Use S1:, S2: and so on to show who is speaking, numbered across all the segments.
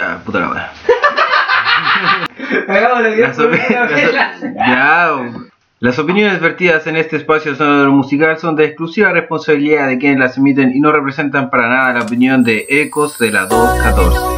S1: Ah, puta la. Las opiniones vertidas en este espacio sonoro musical son de exclusiva responsabilidad de quienes las emiten y no representan para nada la opinión de Ecos de la 214.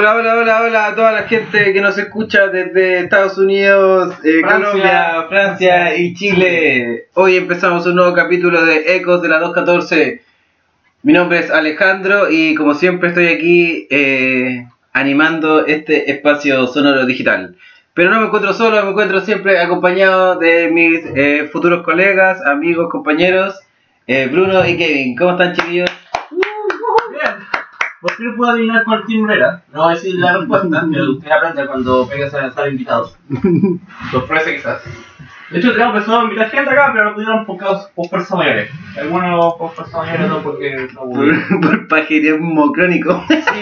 S1: Hola, hola, hola, hola a toda la gente que nos escucha desde Estados Unidos, eh, Colombia, Francia y Chile. Hoy empezamos un nuevo capítulo de Ecos de la 214. Mi nombre es Alejandro y como siempre estoy aquí eh, animando este espacio sonoro digital. Pero no me encuentro solo, me encuentro siempre acompañado de mis eh, futuros colegas, amigos, compañeros, Bruno y Kevin. ¿Cómo están chiquillos?
S2: Porque yo puedo adivinar cuál timbre era. No voy a decir la respuesta, pero usted aprende cuando pegas a lanzar invitados. Sorpresa quizás. De hecho, tenemos personas a invitar gente acá, pero no pudieron por, por fuerza. Algunos por fuerza no porque no hubo.
S1: Por, por crónico.
S2: Sí,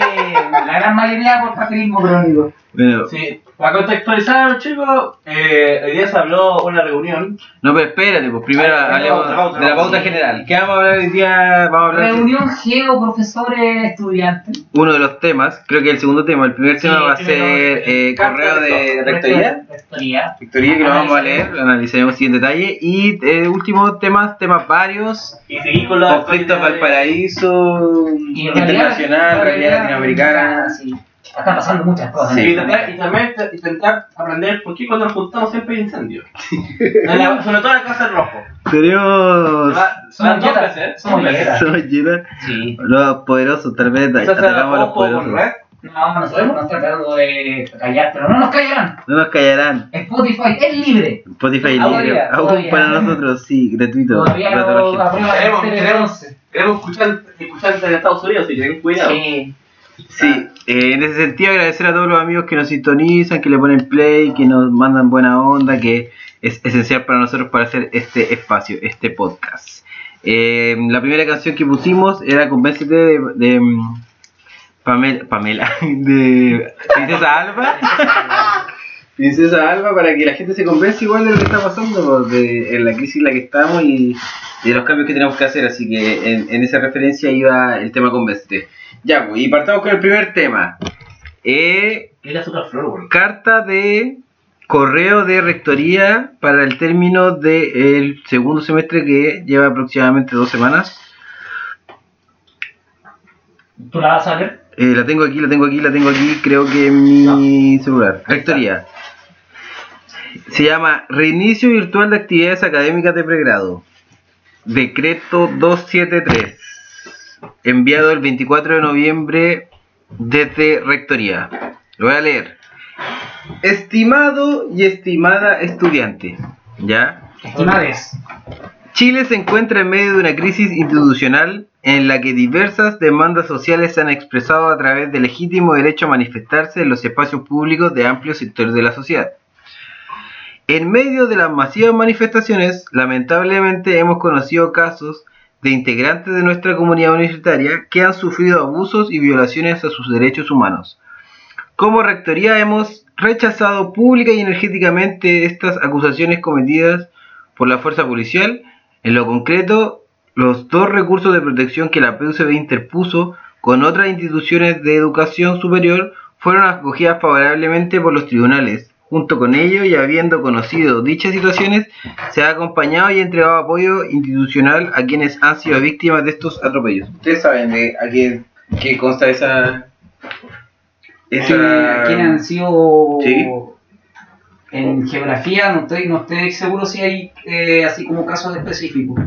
S3: la gran mayoría por pajerismo crónico.
S4: Bueno,
S2: Sí, para contextualizar, chicos, eh, hoy día se habló una reunión.
S4: no, pero espérate, pues primero
S2: Ah,
S4: hablemos de la pauta general. ¿Qué vamos a hablar hoy día? Vamos a hablar de
S3: Reunión Geo, profesores, estudiantes.
S4: uno de los temas, creo que el segundo tema. El primer tema va a ser eh, correo de
S2: de
S4: rectoría.
S3: Rectoría.
S4: Rectoría que lo vamos a leer,
S3: Analizaremos.
S4: lo analizaremos así en detalle. Y eh, último temas, temas varios.
S2: Y con la.
S4: Conflictos Valparaíso,
S3: realidad-
S4: internacional, realidad latinoamericana.
S3: Sí. Están pasando muchas cosas.
S4: Sí.
S2: Y, intentar, y también te- intentar aprender por qué cuando nos juntamos siempre hay incendios. En la- sobre todo en la casa del rojo.
S4: Tenemos.
S3: Somos yetas,
S2: veces.
S3: somos yetas.
S4: Somos llenas.
S3: Sí.
S4: Los poderosos, tal vez atacamos a los poderosos.
S3: No, nosotros nos tratando de callar, pero no nos callarán.
S4: No nos callarán.
S3: Spotify es libre.
S4: Spotify
S3: Todavía,
S4: libre. Aún para nosotros, sí, gratuito.
S3: Todavía no
S2: Queremos- queremos-
S3: TLC11.
S2: Queremos escuchar, escuchar en Estados Unidos, si tienen cuidado.
S3: Sí.
S4: Sí, eh, en ese sentido agradecer a todos los amigos que nos sintonizan, que le ponen play, que nos mandan buena onda, que es esencial para nosotros para hacer este espacio, este podcast. Eh, la primera canción que pusimos era Convéncete de, de, mm, Pamela, Pamela, de Princesa Alba. Princesa Alba para que la gente se convence igual de lo que está pasando, pues, de, en la crisis en la que estamos y de los cambios que tenemos que hacer. Así que en, esa referencia iba el tema Convéncete. Ya, pues, y partamos con el primer tema. Eh,
S2: Es la azúcar flor, güey.
S4: carta de correo de rectoría para el término del segundo semestre que lleva aproximadamente dos semanas.
S3: ¿Tú la vas a ver?
S4: Eh, la tengo aquí, la tengo aquí, la tengo aquí, creo que en mi celular. Rectoría. Se llama Reinicio Virtual de Actividades Académicas de Pregrado. Decreto 273. Enviado el 24 de noviembre desde Rectoría. Lo voy a leer. Estimado y estimada estudiante. ¿Ya?
S3: Estimades.
S4: Chile se encuentra en medio de una crisis institucional en la que diversas demandas sociales se han expresado a través del legítimo derecho a manifestarse en los espacios públicos de amplios sectores de la sociedad. En medio de las masivas manifestaciones, lamentablemente hemos conocido casos de integrantes de nuestra comunidad universitaria que han sufrido abusos y violaciones a sus derechos humanos. Como rectoría hemos rechazado pública y energéticamente estas acusaciones cometidas por la fuerza policial. En lo concreto, los dos recursos de protección que la PUCB interpuso con otras instituciones de educación superior fueron acogidas favorablemente por los tribunales. Junto con ello y habiendo conocido dichas situaciones, se ha acompañado y entregado apoyo institucional a quienes han sido víctimas de estos atropellos. Ustedes saben de a qué, qué consta esa...
S3: Sí, ¿Quiénes han sido
S4: Sí.
S3: en geografía? No estoy, no estoy seguro si hay eh, así como casos específicos.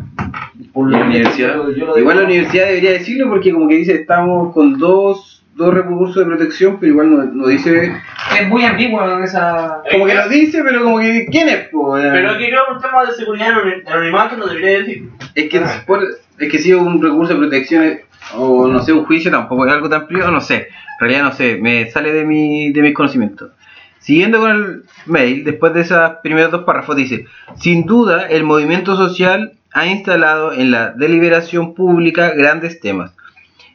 S3: Por
S4: la universidad.
S3: yo- yo lo
S4: Igual la universidad debería decirlo porque como que dice estamos con dos, dos recursos de protección, pero igual no, no dice...
S3: Es muy ambiguo en esa.
S4: Como que lo dice, pero como que ¿quién es? po?
S2: Pero aquí creo que un tema de seguridad en el anonimato no debería decir.
S4: Es que, por- es que si un recurso de protección o no sé, un juicio tampoco es algo tan privado, no sé. En realidad no sé, me sale de, mi, de mis conocimientos. Siguiendo con el mail, después de esos primeros dos párrafos dice, sin duda el movimiento social ha instalado en la deliberación pública grandes temas,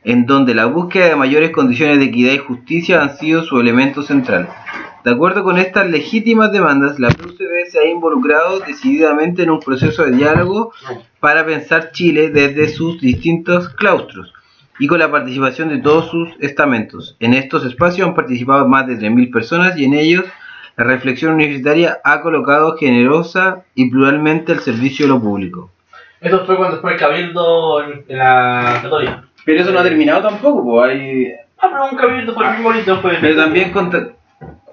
S4: en donde la búsqueda de mayores condiciones de equidad y justicia han sido su elemento central. De acuerdo con estas legítimas demandas, la PUCB se ha involucrado decididamente en un proceso de diálogo para pensar Chile desde sus distintos claustros y con la participación de todos sus estamentos. En estos espacios han participado más de 3.000 personas y en ellos la reflexión universitaria ha colocado generosa y pluralmente al servicio de lo público.
S2: Eso fue cuando fue el cabildo en la católica.
S4: Pero eso no ha terminado tampoco, pues hay...
S2: Ah, pero un cabildo fue muy bonito. Fue
S4: Pero también conta-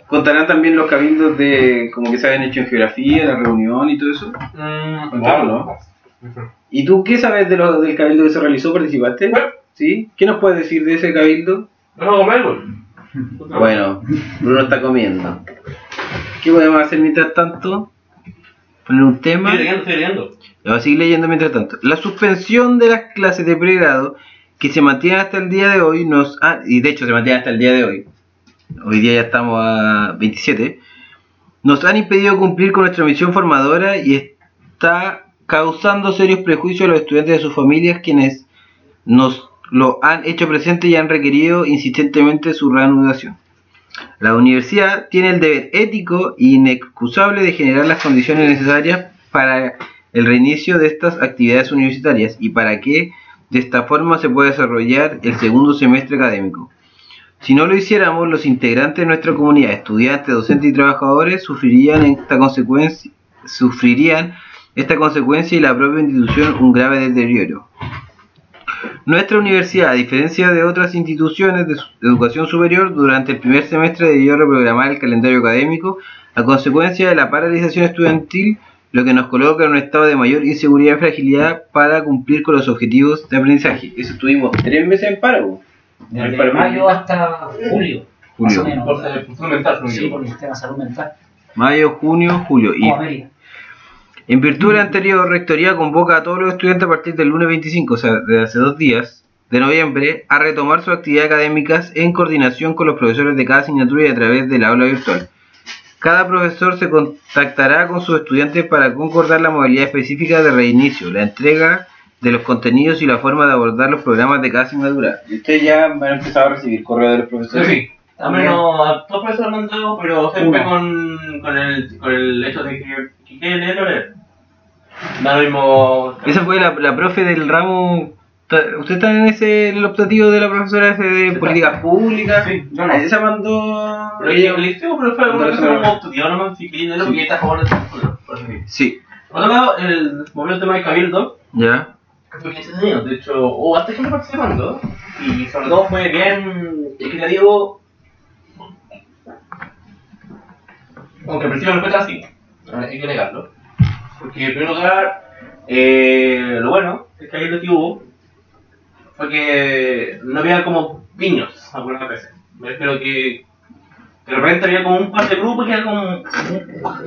S4: contarán también los cabildos de como que se habían hecho en geografía, la reunión y todo eso.
S2: Mm,
S4: Contaron, ¿no? ¿Y tú qué sabes de lo, del cabildo que se realizó? ¿Participaste?
S2: Bueno.
S4: ¿Sí? ¿Qué nos puedes decir de ese cabildo?
S2: ¿Vamos a comer, güey?
S4: Bueno, Bruno está comiendo. ¿Qué podemos hacer mientras tanto? Poner un tema.
S2: Estoy leyendo, estoy leyendo.
S4: Voy a seguir leyendo mientras tanto. La suspensión de las clases de pregrado que se mantiene hasta el día de hoy nos ha, y de hecho se mantiene hasta el día de hoy. Hoy día ya estamos a 27. Nos han impedido cumplir con nuestra misión formadora y está causando serios prejuicios a los estudiantes a sus familias quienes nos lo han hecho presente y han requerido insistentemente su reanudación. La universidad tiene el deber ético e inexcusable de generar las condiciones necesarias para el reinicio de estas actividades universitarias y para que de esta forma se pueda desarrollar el segundo semestre académico. Si no lo hiciéramos, los integrantes de nuestra comunidad, estudiantes, docentes y trabajadores, sufrirían esta consecuencia, esta consecuencia y la propia institución un grave deterioro. Nuestra universidad, a diferencia de otras instituciones de educación superior, durante el primer semestre debió reprogramar el calendario académico a consecuencia de la paralización estudiantil, lo que nos coloca en un estado de mayor inseguridad y fragilidad para cumplir con los objetivos de aprendizaje. Eso estuvimos tres meses en paro.
S3: Desde mayo hasta julio, más o
S4: Julio.
S3: menos.
S2: Por ser- por fundamental, creo
S3: Sí,
S2: yo.
S3: por el sistema de salud mental.
S4: Mayo, junio, julio. Y
S3: América.
S4: En virtud de lo anterior, Rectoría convoca a todos los estudiantes a partir del lunes 25, o sea, de hace dos días, de noviembre, a retomar sus actividades académicas en coordinación con los profesores de cada asignatura y a través del aula virtual. Cada profesor se contactará con sus estudiantes para concordar la modalidad específica de reinicio, la entrega de los contenidos y la forma de abordar los programas de cada asignatura. ¿Y ustedes ya van a empezar a recibir correo de los profesores?
S2: sí. Al menos a todos profesores lo han dado, pero siempre con, con, el, con el hecho de que, que quiere leer o leer. Da lo mismo.
S4: Esa fue la, la profe del ramo. ¿Usted está en ese en el optativo de la profesora ese de
S2: Sí,
S4: políticas públicas?
S2: Sí, yo no.
S4: Esa mandó.
S2: Pero le digo, pero fue una cosa como optativa, no me fiqué de lo que está a favor de sí. Por otro lado, el movimiento de Cabildo,
S4: ya.
S2: que fue 15 años, de hecho, hubo hasta gente participando, y sobre todo fue bien equitativo. Aunque al principio no fue así, hay que negarlo. Porque en primer lugar, eh, lo bueno es que Cabildo que hubo fue que no había como piños algunas veces. Refiero que de repente había como un par de grupos que era como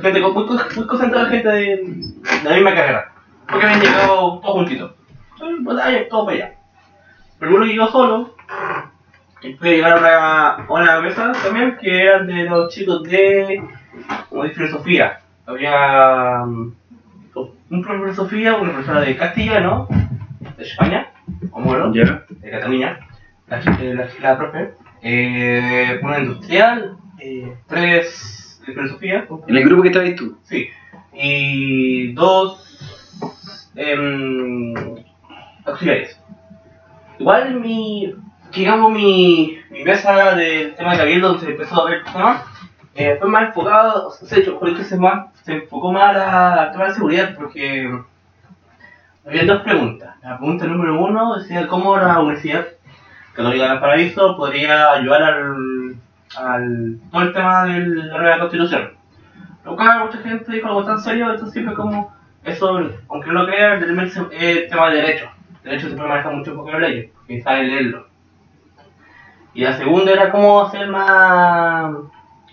S2: gente muy, muy concentrada gente de, la misma carrera. Porque habían llegado todos juntitos. Entonces, todo para allá. Pero uno llegó solo. Y después llegaron a, a una mesa también que eran de los chicos de, como de filosofía. Había mm, un profesor de filosofía, una profesora de castellano, de España, como bueno,
S4: Ya.
S2: de Cataluña, la, eh, la, la profe, eh, una industrial, eh, tres de filosofía,
S4: En el grupo que estabas tú.
S2: sí, y dos em, auxiliares. Igual mi, digamos, mi, mi mesa del tema de cabildo, donde se empezó a ver el tema, eh, fue más enfocado, o sea, se, enfocó más a- al tema de seguridad, porque había dos preguntas. La pregunta número uno decía cómo la Universidad Católica del Paraíso podría ayudar al, al todo el tema de la nueva constitución. Lo cual mucha gente dijo algo tan serio, esto siempre como eso, aunque no lo crean, es tema de derecho. Derecho siempre maneja mucho poco las leyes, porque saben leerlo. Y la segunda era cómo hacer más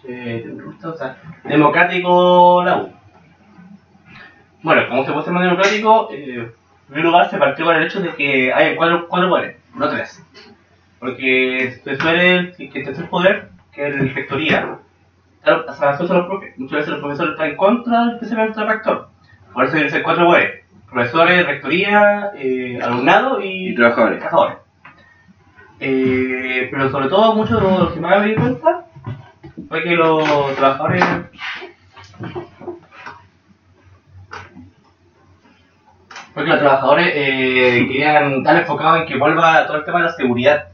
S2: eh, democrático la U. Bueno, como se puede hacer más democrático, eh, primer lugar se partió con el hecho de que hay cuatro, cuatro poderes, no tres. Porque se suele que el tercer poder, que es la rectoría, claro, sea, eso son los profes. Muchas veces los profesores están en contra del pensamiento del rector. Por eso dicen cuatro poderes. Profesores, rectoría, eh, alumnado y,
S4: Y trabajadores.
S2: trabajadores. Eh, pero sobre todo, mucho de lo que más me di cuenta fue que los trabajadores Porque los trabajadores eh, querían estar enfocados en que vuelva todo el tema de la seguridad.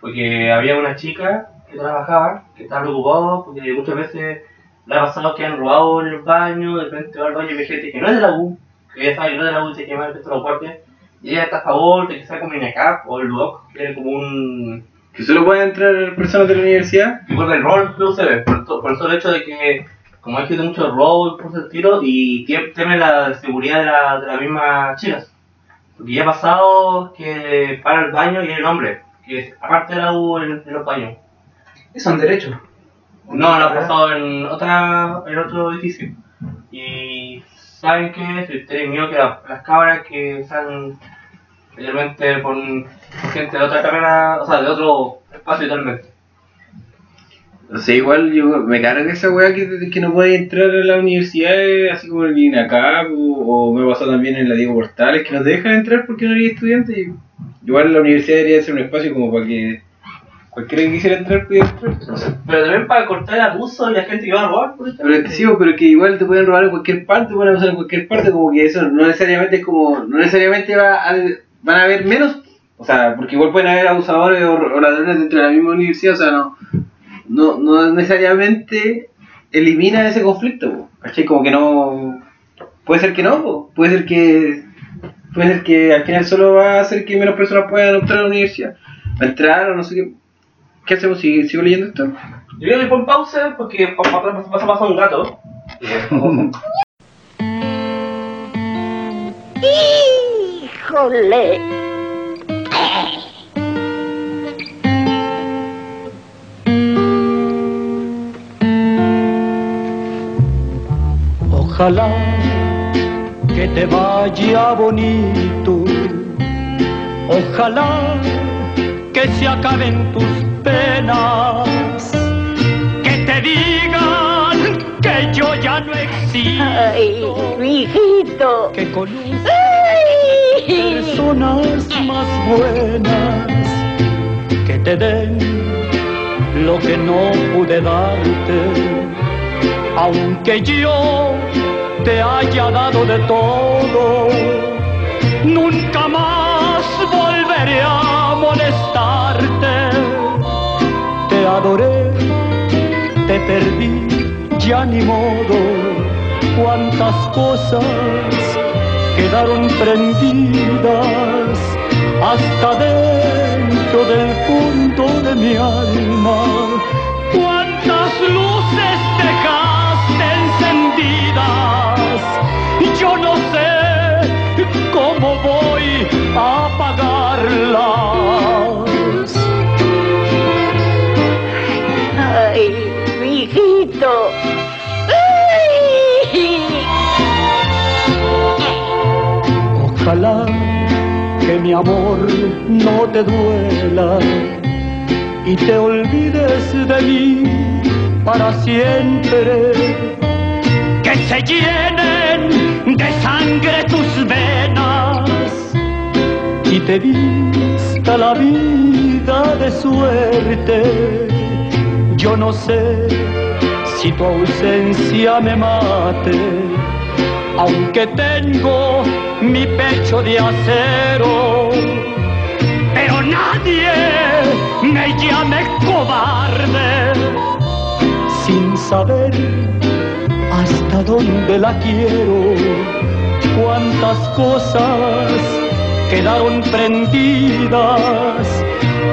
S2: Porque había una chica que trabajaba, que estaba preocupada, porque muchas veces le ha pasado que han robado en el baño, de repente va al baño y ve gente que no es de la U, que ya sabe que no es de la U y se quema el resto de los guardias. Y ella está a favor de que sea como INACAP o el LUDOC, que es como un
S4: Que solo pueden entrar personas de la universidad.
S2: y por el rol que se ve, por, por el hecho de que, como hay gente mucho robo y por ese tiro, y teme la seguridad de la, de las mismas chicas. Porque ya ha pasado que para el baño y hay el hombre, que es aparte de la U en, en los baños.
S3: Eso en derecho.
S2: No, lo ha pasado en, otra, en otro edificio. Y saben que si tienen miedo que la- las cabras que están realmente por, por gente de otra carrera, o sea, de otro espacio totalmente.
S4: O sea, igual yo me carga esa weá que, que no puede entrar a la universidad, eh, así como el INACAP, o, o me pasó también en la Diego Portales, que no te dejan entrar porque no eres estudiante. Y igual la universidad debería ser un espacio como para que cualquiera que quisiera entrar pudiera entrar.
S2: Pero también para cortar el abuso y la gente que va a robar, por ejemplo.
S4: Pero es que sí, pero que igual te pueden robar en cualquier parte, te pueden abusar en cualquier parte, como que eso no necesariamente es como, no necesariamente va a, van a haber menos, o sea, porque igual pueden haber abusadores o, o ladrones dentro de la misma universidad, o sea, no, no, no necesariamente elimina ese conflicto, ¿cachai? Como que no, puede ser que no, po, puede ser que, puede ser que al final solo va a hacer que menos personas puedan entrar a la universidad, a entrar o no sé qué, ¿qué hacemos? ¿Sigo, sigo leyendo esto?
S2: Yo creo que pon pausa porque pa- pa- pasa pasa pasa un gato.
S5: ¡Híjole!
S6: Ojalá que te vaya bonito. Ojalá que se acaben tus penas. Que te digan que yo ya no
S5: ¡Ay,
S6: existo.
S5: hijito!
S6: Que
S5: ¡Ay!
S6: personas más buenas que te den lo que no pude darte, aunque yo te haya dado de todo, nunca más volveré a molestarte. Te adoré, te perdí, ya ni modo, cuántas cosas quedaron prendidas hasta dentro del fondo de mi alma.
S5: Mi
S6: amor no te duela y te olvides de mí para siempre. Que se llenen de sangre tus venas y te vista la vida de suerte. Yo no sé si tu ausencia me mate aunque tengo mi pecho de acero, pero nadie me llame cobarde. Sin saber hasta dónde la quiero, cuántas cosas quedaron prendidas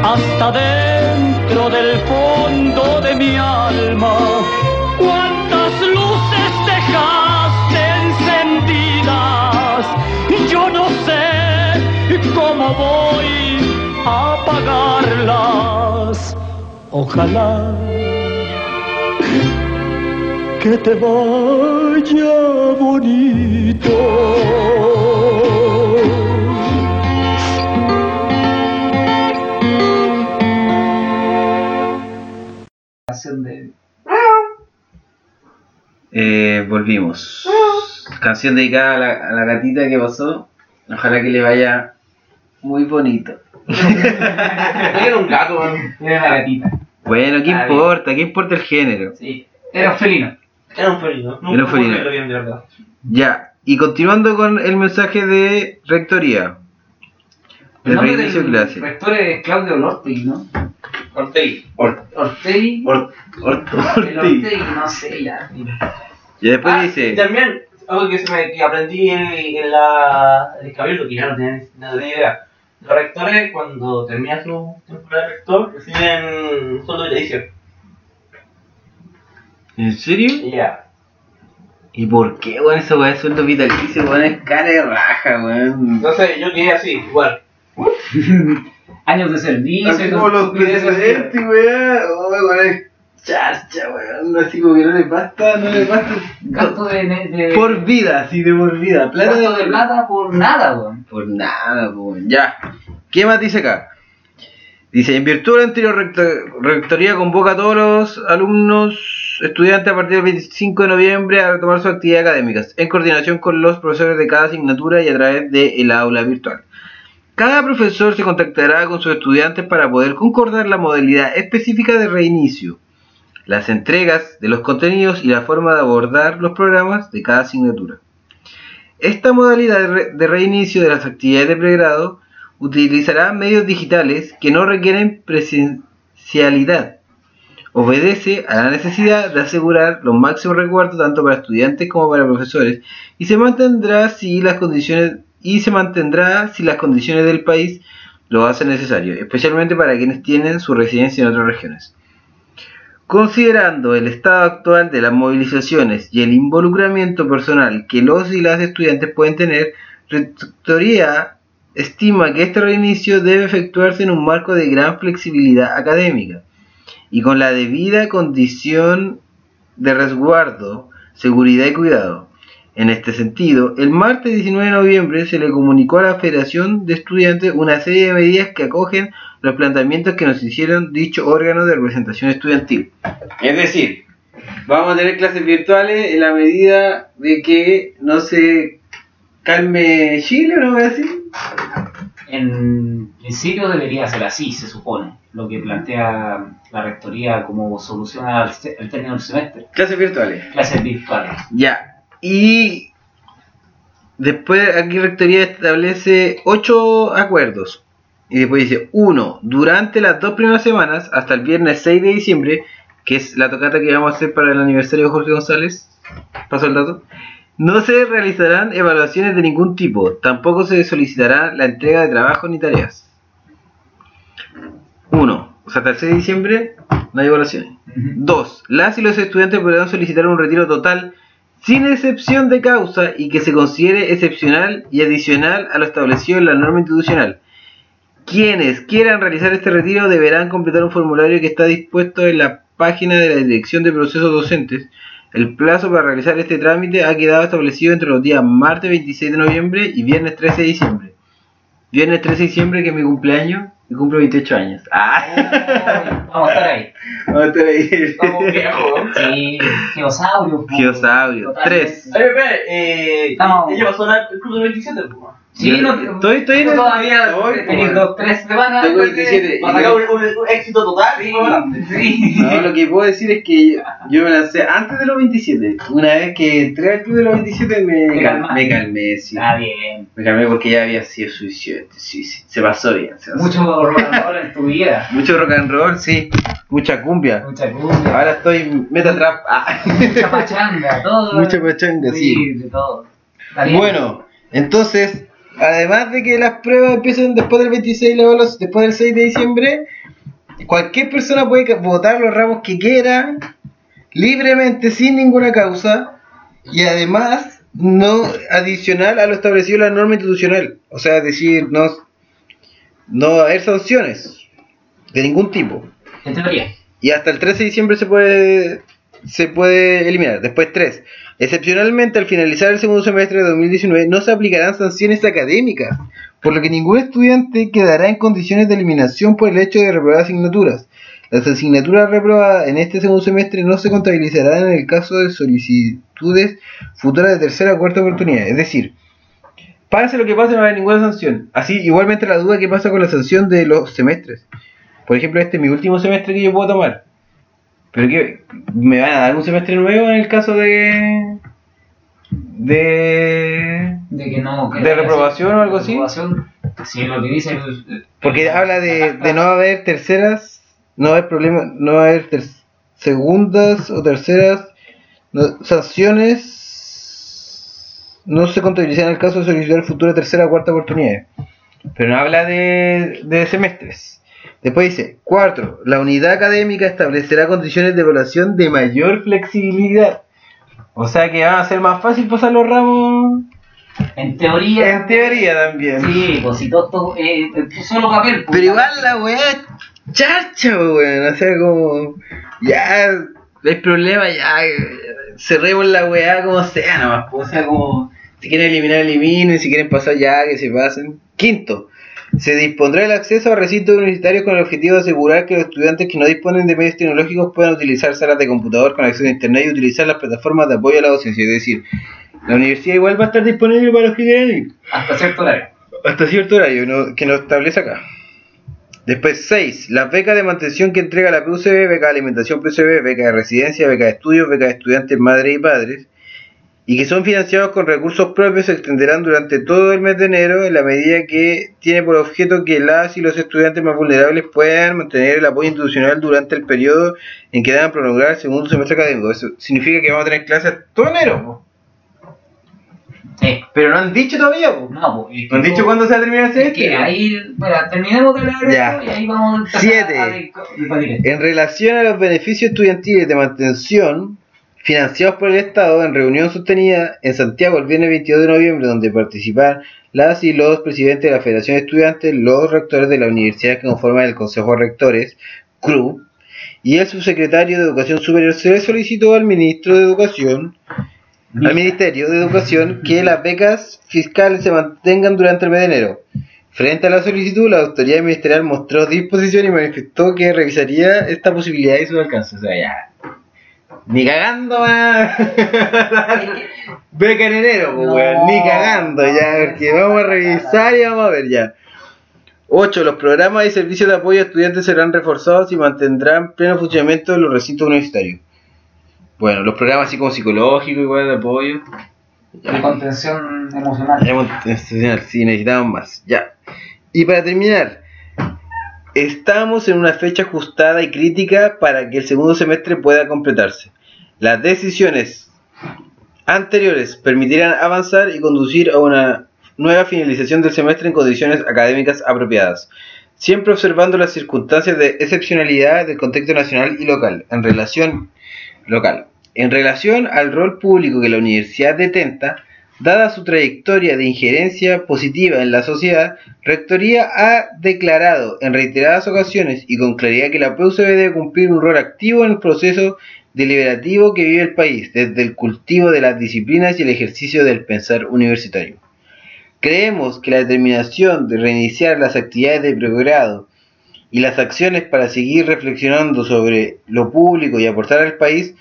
S6: hasta dentro del fondo de mi alma, yo no sé cómo voy a apagarlas. Ojalá que te vaya bonito.
S3: De.
S4: Eh, volvimos. Canción dedicada a la, a la gatita que pasó. Ojalá que le vaya muy bonito.
S2: Era un gato.
S3: Era una gatita.
S4: Bueno, ¿qué
S3: Está
S4: importa? ¿Qué importa el género?
S3: Sí. Era un felino.
S2: Era un felino.
S4: Era un felino.
S2: bien, de verdad.
S4: Ya, y continuando con el mensaje de rectoría.
S3: El
S4: El
S3: del
S4: clase.
S3: rector es Claudio Lortegui, ¿no?
S2: Ortegi.
S4: Or-
S3: Ortegui.
S4: or-.
S3: Ortegui, no sé, ya.
S4: Y después
S2: Ah,
S4: dice.
S2: y también, algo que, se me, que aprendí en, en la, en el cabildo, que ya no tenía, no tenía idea. Los rectores, cuando termina su temporada de rector, reciben un sueldo vitalicio.
S4: ¿En serio?
S2: Ya.
S4: ¿Y por qué, weón? Esa weá de sueldo vitalicio, weón, es cara de raja, weón.
S2: Entonces yo quedé así, igual.
S3: Años de servicio.
S4: Así como los presidentes, weón. Oh, weón, es charcha, weón. Así como que no les basta, no les basta.
S3: Gasto de, de,
S4: Por vida, así de por vida. Plata
S3: gasto de plata por nada, weón.
S4: Por nada, weón. Ya. ¿Qué más dice acá? Dice, en virtud de la anterior recto- rectoría convoca a todos los alumnos estudiantes a partir del 25 de noviembre a retomar sus actividades académicas, en coordinación con los profesores de cada asignatura y a través del aula virtual. Cada profesor se contactará con sus estudiantes para poder concordar la modalidad específica de reinicio, las entregas de los contenidos y la forma de abordar los programas de cada asignatura. Esta modalidad de, re- de reinicio de las actividades de pregrado utilizará medios digitales que no requieren presencialidad. Obedece a la necesidad de asegurar los máximos resguardos tanto para estudiantes como para profesores y se mantendrá si las condiciones y se mantendrá si las condiciones del país lo hacen necesario, especialmente para quienes tienen su residencia en otras regiones. Considerando el estado actual de las movilizaciones y el involucramiento personal que los y las estudiantes pueden tener, Rectoría estima que este reinicio debe efectuarse en un marco de gran flexibilidad académica y con la debida condición de resguardo, seguridad y cuidado. En este sentido, el martes 19 de noviembre se le comunicó a la Federación de Estudiantes una serie de medidas que acogen los planteamientos que nos hicieron dicho órgano de representación estudiantil. Es decir, vamos a tener clases virtuales en la medida de que no se calme Chile, ¿no voy a decir?
S3: En principio debería ser así, se supone, lo que plantea la rectoría como solución al, al término del semestre.
S4: Clases virtuales.
S3: Clases virtuales.
S4: Ya. Y después aquí Rectoría establece ocho acuerdos. Y después dice, uno, durante las dos primeras semanas, hasta el viernes 6 de diciembre, que es la tocata que vamos a hacer para el aniversario de Jorge González, paso el dato, no se realizarán evaluaciones de ningún tipo, tampoco se solicitará la entrega de trabajos ni tareas. Uno, o sea, hasta el 6 de diciembre no hay evaluaciones. Dos, las y los estudiantes podrán solicitar un retiro total sin excepción de causa y que se considere excepcional y adicional a lo establecido en la norma institucional. Quienes quieran realizar este retiro deberán completar un formulario que está dispuesto en la página de la Dirección de Procesos Docentes. El plazo para realizar este trámite ha quedado establecido entre los días martes 26 de noviembre y viernes 13 de diciembre. Viernes 13 de diciembre, que es mi cumpleaños, y cumplo 28 años. ¡Ah!
S3: Vamos a estar ahí.
S4: Vamos a estar ahí.
S2: Vamos viejo.
S3: Sí, geosaurio.
S4: Geosaurio.
S3: Totalmente.
S4: 3.
S2: Oye, espera, eh,
S3: Estamos-
S2: ella pasó la- el club del 27, pues.
S3: Sí, no,
S4: Estoy- estoy en
S3: todavía
S4: po.
S3: dos, tres semanas.
S4: Tengo
S3: después de-
S4: 27.
S2: Para sacar un, éxito total.
S3: Sí.
S4: No, lo que puedo decir es que yo, me lancé antes de los 27. Una vez que entré al club de los 27 me, me calmé, sí.
S3: Está bien.
S4: Me calmé porque ya había sido suicidio. Sí, sí, se pasó bien.
S3: Mucho rock and roll en tu vida.
S4: Mucho rock and roll, sí. Mucha cumbia.
S3: Mucha cumbia.
S4: Ahora estoy metatrap. Ah.
S3: Mucha pachanga, todo.
S4: Mucha pachanga, sí.
S3: de todo.
S4: Bueno, entonces, además de que las pruebas empiezan después del 26, la evaluación- después del 6 de diciembre, cualquier persona puede votar los ramos que quiera, libremente, sin ninguna causa, y además no adicional a lo establecido en la norma institucional. O sea, decir, no, no va a haber sanciones de ningún tipo.
S3: En teoría.
S4: Y hasta el 13 de diciembre se puede se puede eliminar. Después 3. Excepcionalmente, al finalizar el segundo semestre de 2019, no se aplicarán sanciones académicas, por lo que ningún estudiante quedará en condiciones de eliminación por el hecho de reprobar asignaturas. Las asignaturas reprobadas en este segundo semestre no se contabilizarán en el caso de solicitudes futuras de tercera o cuarta oportunidad. Es decir, pase lo que pase, no haber ninguna sanción. Así, igualmente la duda que pasa con la sanción de los semestres. Por ejemplo, este es mi último semestre que yo puedo tomar. Pero que me van a dar un semestre nuevo en el caso de de
S3: De que no. que
S4: ¿De reprobación o algo así?
S3: reprobación, Sí, lo que dice el.
S4: porque habla de, de no haber terceras, no haber problema, no haber ter- segundas o terceras no- sanciones no se contabilizan en el caso de solicitar futura tercera o cuarta oportunidad. Pero no habla de, de semestres. Después dice, cuatro, la unidad académica establecerá condiciones de evaluación de mayor flexibilidad. O sea que va a ser más fácil pasar los ramos
S3: En teoría.
S4: en teoría también.
S3: Sí, pues si todo esto. Eh, solo papel. pues.
S4: Pero igual la weá es chacha, weón. O sea, como. Ya. No hay problema, ya. eh, Cerremos la weá como sea nomás. pues, O sea, como. Si quieren eliminar, eliminen. Si quieren pasar, ya, que se pasen. Quinto. Se dispondrá el acceso a recintos universitarios con el objetivo de asegurar que los estudiantes que no disponen de medios tecnológicos puedan utilizar salas de computador con acceso a internet y utilizar las plataformas de apoyo a la docencia. Es decir, la universidad igual va a estar disponible para los que quieran ir
S3: Hasta cierto horario.
S4: hasta cierto horario no- que nos establece acá. Después 6. Las becas de mantención que entrega la PUCB, beca de alimentación PUCB, beca de residencia, beca de estudios, beca de estudiantes madres y padres, y que son financiados con recursos propios se extenderán durante todo el mes de enero en la medida que tiene por objeto que las y los estudiantes más vulnerables puedan mantener el apoyo institucional durante el periodo en que deban prolongar el segundo semestre académico. Eso significa que vamos a tener clases todo enero, po.
S3: Sí.
S4: pero no han dicho todavía. po.
S3: No,
S4: ¿No han dicho cuándo se va a terminar el
S3: Es
S4: semestre?
S3: que ahí, bueno, terminemos de
S4: Ya.
S3: esto y ahí vamos a
S4: Siete.
S3: a.
S4: En relación a los beneficios estudiantiles de mantención financiados por el Estado en reunión sostenida en Santiago el viernes 22 de noviembre, donde participan las y los presidentes de la Federación de Estudiantes, los rectores de la universidad que conforman el Consejo de Rectores, CRU, y el subsecretario de Educación Superior, se le solicitó al ministro de Educación al Ministerio de Educación que las becas fiscales se mantengan durante el mes de enero. Frente a la solicitud, la autoridad ministerial mostró disposición y manifestó que revisaría esta posibilidad y su alcance. O sea, ya. Ni cagando más. Beca en enero, pues,
S3: No.
S4: weón. Ni cagando, ya. Porque vamos a revisar y vamos a ver ya. 8. Los programas y servicios de apoyo a estudiantes serán reforzados y mantendrán pleno funcionamiento en los recintos universitarios. Bueno, los programas así como psicológicos, igual de apoyo.
S3: De contención emocional.
S4: Enseñar si necesitamos más. Ya. Y para terminar, estamos en una fecha ajustada y crítica para que el segundo semestre pueda completarse. Las decisiones anteriores permitirán avanzar y conducir a una nueva finalización del semestre en condiciones académicas apropiadas, siempre observando las circunstancias de excepcionalidad del contexto nacional y local en relación local. En relación al rol público que la universidad detenta, dada su trayectoria de injerencia positiva en la sociedad, Rectoría ha declarado en reiteradas ocasiones y con claridad que la PUCB debe cumplir un rol activo en el proceso deliberativo que vive el país, desde el cultivo de las disciplinas y el ejercicio del pensar universitario. Creemos que la determinación de reiniciar las actividades de pregrado y las acciones para seguir reflexionando sobre lo público y aportar al país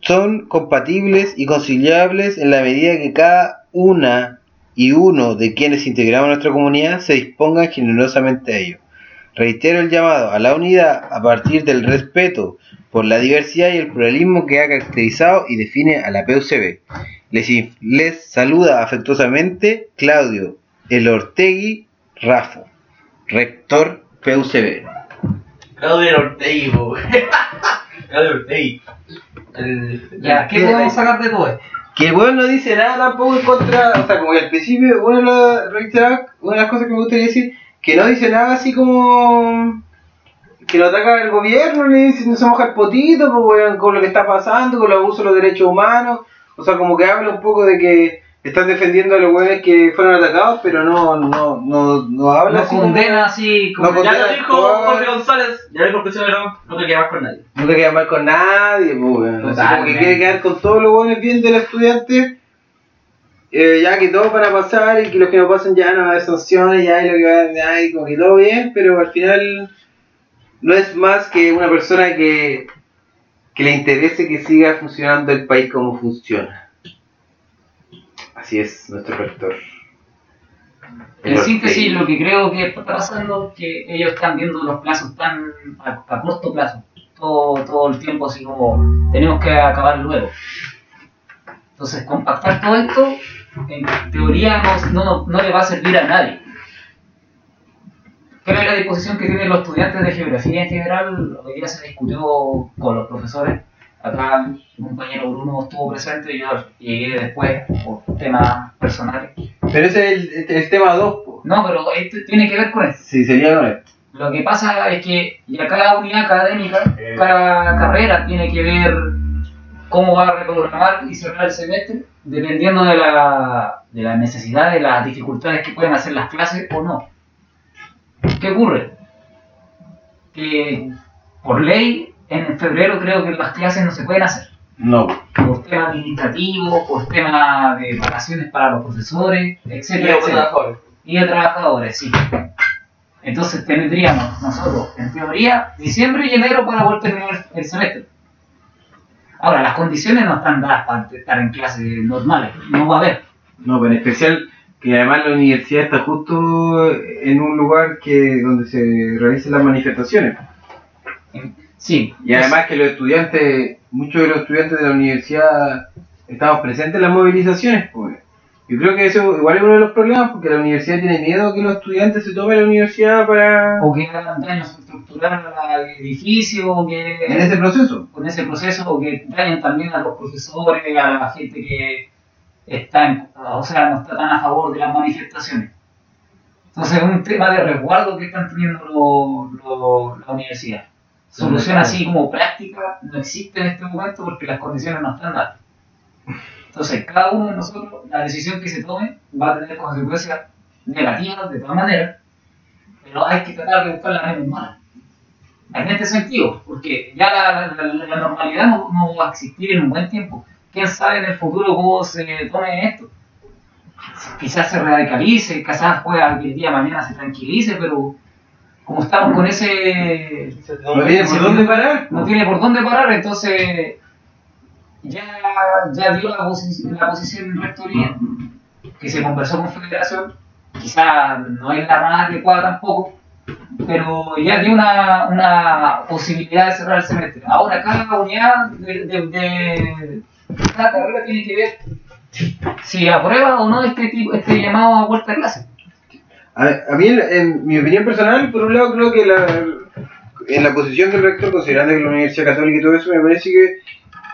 S4: son compatibles y conciliables en la medida que cada una y uno de quienes integramos nuestra comunidad se dispongan generosamente a ello. Reitero el llamado a la unidad a partir del respeto por la diversidad y el pluralismo que ha caracterizado y define a la PUCB. Les, les saluda afectuosamente Claudio El Ortegui Rafo, rector PUCB.
S2: Claudio Ortegi, po. Claudio Ortegi. El-
S3: Ya, ¿qué podemos sacar de todo esto?
S4: Que el weón no dice nada tampoco en contra, o sea, como que al principio, una de, las, reiterar, una de las cosas que me gustaría decir, que no dice nada así como que lo ataca el gobierno, ni dice, no se moja el potito, pues, con lo que está pasando, con los abusos de los derechos humanos, o sea, como que habla un poco de que están defendiendo a los weones que fueron atacados, pero no, no, no, no habla
S3: No
S4: así
S3: condena así como...
S4: No
S2: Ya lo dijo. Jorge González, ya lo dijo el no te quedas con nadie.
S4: No te queda mal con nadie, pues. Así como que quiere quedar con todos los buenos bien del estudiante. Eh, ya que todos van a pasar y que los que no pasen ya no haber sanciones, ya y lo que va ya y como que todo bien, pero al final no es más que una persona que, que le interese que siga funcionando el país como funciona. Así es nuestro rector.
S3: En síntesis, lo que creo que está pasando es que ellos están viendo los plazos tan a, a corto plazo. Todo, todo el tiempo así como tenemos que acabar luego. Entonces, compactar todo esto, en teoría no, no, no le va a servir a nadie. Creo que la disposición que tienen los estudiantes de geografía en general, hoy día se discutió con los profesores. Acá mi compañero Bruno estuvo presente y yo llegué después por temas personales.
S4: Pero ese es el, el tema 2,
S3: No, pero esto tiene que ver con esto.
S4: si sería con esto.
S3: Lo que pasa es que ya cada unidad académica, cada carrera tiene que ver cómo va a reprogramar y cerrar el semestre, dependiendo de la, de la necesidad, de las dificultades que pueden hacer las clases o no. ¿Qué ocurre? Que por ley, en febrero creo que las clases no se pueden hacer.
S4: No.
S3: Por temas administrativos, por temas de vacaciones para los profesores,
S2: Y
S3: etcétera,
S2: los
S3: etcétera
S2: trabajadores.
S3: y de trabajadores, sí. Entonces tendríamos nosotros, en teoría, diciembre y enero para poder terminar el semestre. Ahora, las condiciones no están dadas para estar en clases normales, no va a haber.
S4: No, pero en especial que además la universidad está justo en un lugar que donde se realizan las manifestaciones.
S3: Sí,
S4: Y además que los estudiantes, muchos de los estudiantes de la universidad estamos presentes en las movilizaciones, pues. Yo creo que eso igual es uno de los problemas porque la universidad tiene miedo que los estudiantes se tomen la universidad para...
S3: o que hagan daños estructurales al edificio, o que
S4: en ese proceso.
S3: con ese proceso, o que dañen también a los profesores, a la gente que está, en- o sea, no está tan a favor de las manifestaciones. Entonces es un tema de resguardo que están teniendo lo- lo- la universidad. Solución así como práctica no existe en este momento porque las condiciones no están dadas. Entonces, cada uno de nosotros, la decisión que se tome va a tener consecuencias negativas de todas maneras, pero hay que tratar de buscar la menos mala. En este sentido, porque ya la, la- la normalidad no, no va a existir en un buen tiempo. ¿Quién sabe en el futuro cómo se tome esto? Quizás se radicalice, quizás pueda que el día de mañana se tranquilice, pero como estamos con ese
S4: No tiene por dónde parar.
S3: no tiene por dónde parar, entonces ya, ya dio la, posi- la posición en rectoría, que se conversó con Federación, quizá no es la más adecuada tampoco, pero ya dio una, una posibilidad de cerrar el semestre. Ahora cada unidad de, de, de- cada carrera tiene que ver si aprueba o no este, tipo, este llamado a vuelta a clase.
S4: A, a mí, en, en mi opinión personal, por un lado, creo que la, en la posición del rector, considerando que la Universidad Católica y todo eso, me parece que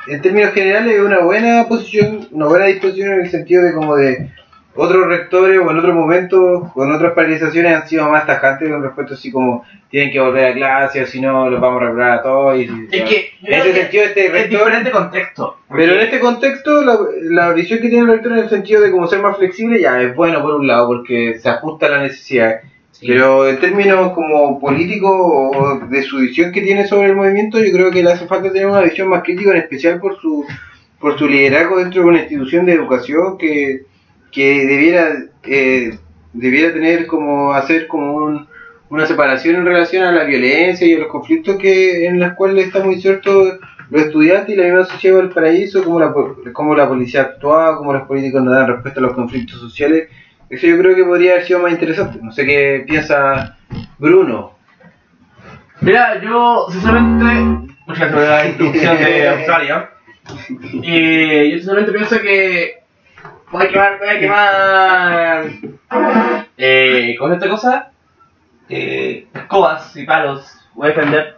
S4: en términos generales es una buena posición, una buena disposición en el sentido de como de otros rectores o en otros momentos, en otras paralizaciones han sido más tajantes con respecto así como tienen que volver a clase o si no los vamos a reprobar a todos. Y,
S2: Es que
S4: en ese sentido este
S2: es
S4: rector...
S2: diferente contexto.
S4: Pero en este contexto, la, la visión que tiene el rector en el sentido de como ser más flexible ya es bueno por un lado, porque se ajusta a la necesidad. Pero en términos como políticos o de su visión que tiene sobre el movimiento, yo creo que le hace falta tener una visión más crítica, en especial por su por su liderazgo dentro de una institución de educación que, que debiera eh, debiera tener como hacer como un- una separación en relación a la violencia y a los conflictos que en las cuales estamos insertos los estudiantes y la misma sociedad del paraíso, como la, como la policía actúa, como los políticos no dan respuesta a los conflictos sociales. Eso yo creo que podría haber sido más interesante. No sé qué piensa Bruno.
S2: Mira, yo sinceramente, muchas sobre la introducción de Australia, y yo sinceramente pienso que voy a quemar, voy a quemar, eh, con esta cosa, eh, escobas y palos, voy a defender.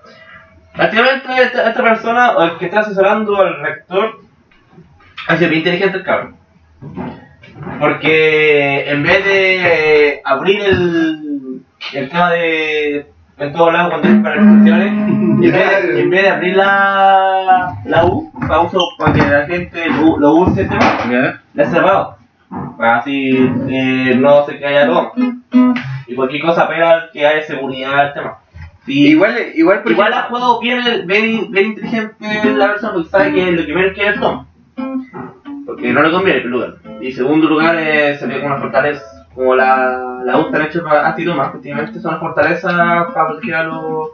S2: Prácticamente esta, esta persona, o el que está asesorando al rector, ha sido bien inteligente el cabrón. Porque en vez de eh, abrir el, el tema de en todos lados cuando manifestaciones, en vez de, en vez de abrir la, la U para uso para que la gente lo, lo use el tema, la ha cerrado. Para así eh, no se caiga todo. Y cualquier cosa pero que haya seguridad del tema. Sí,
S4: Igual, igual,
S2: Igual ha
S4: ejemplo-
S2: jugado bien, el- bien, bien inteligente la persona porque sabe que lo que menos quiere es el Tom. Porque no le conviene en primer lugar. Y en segundo lugar eh, se ve como una fortaleza, como la, la U están hechos para antitomas, efectivamente son una fortaleza para proteger a los,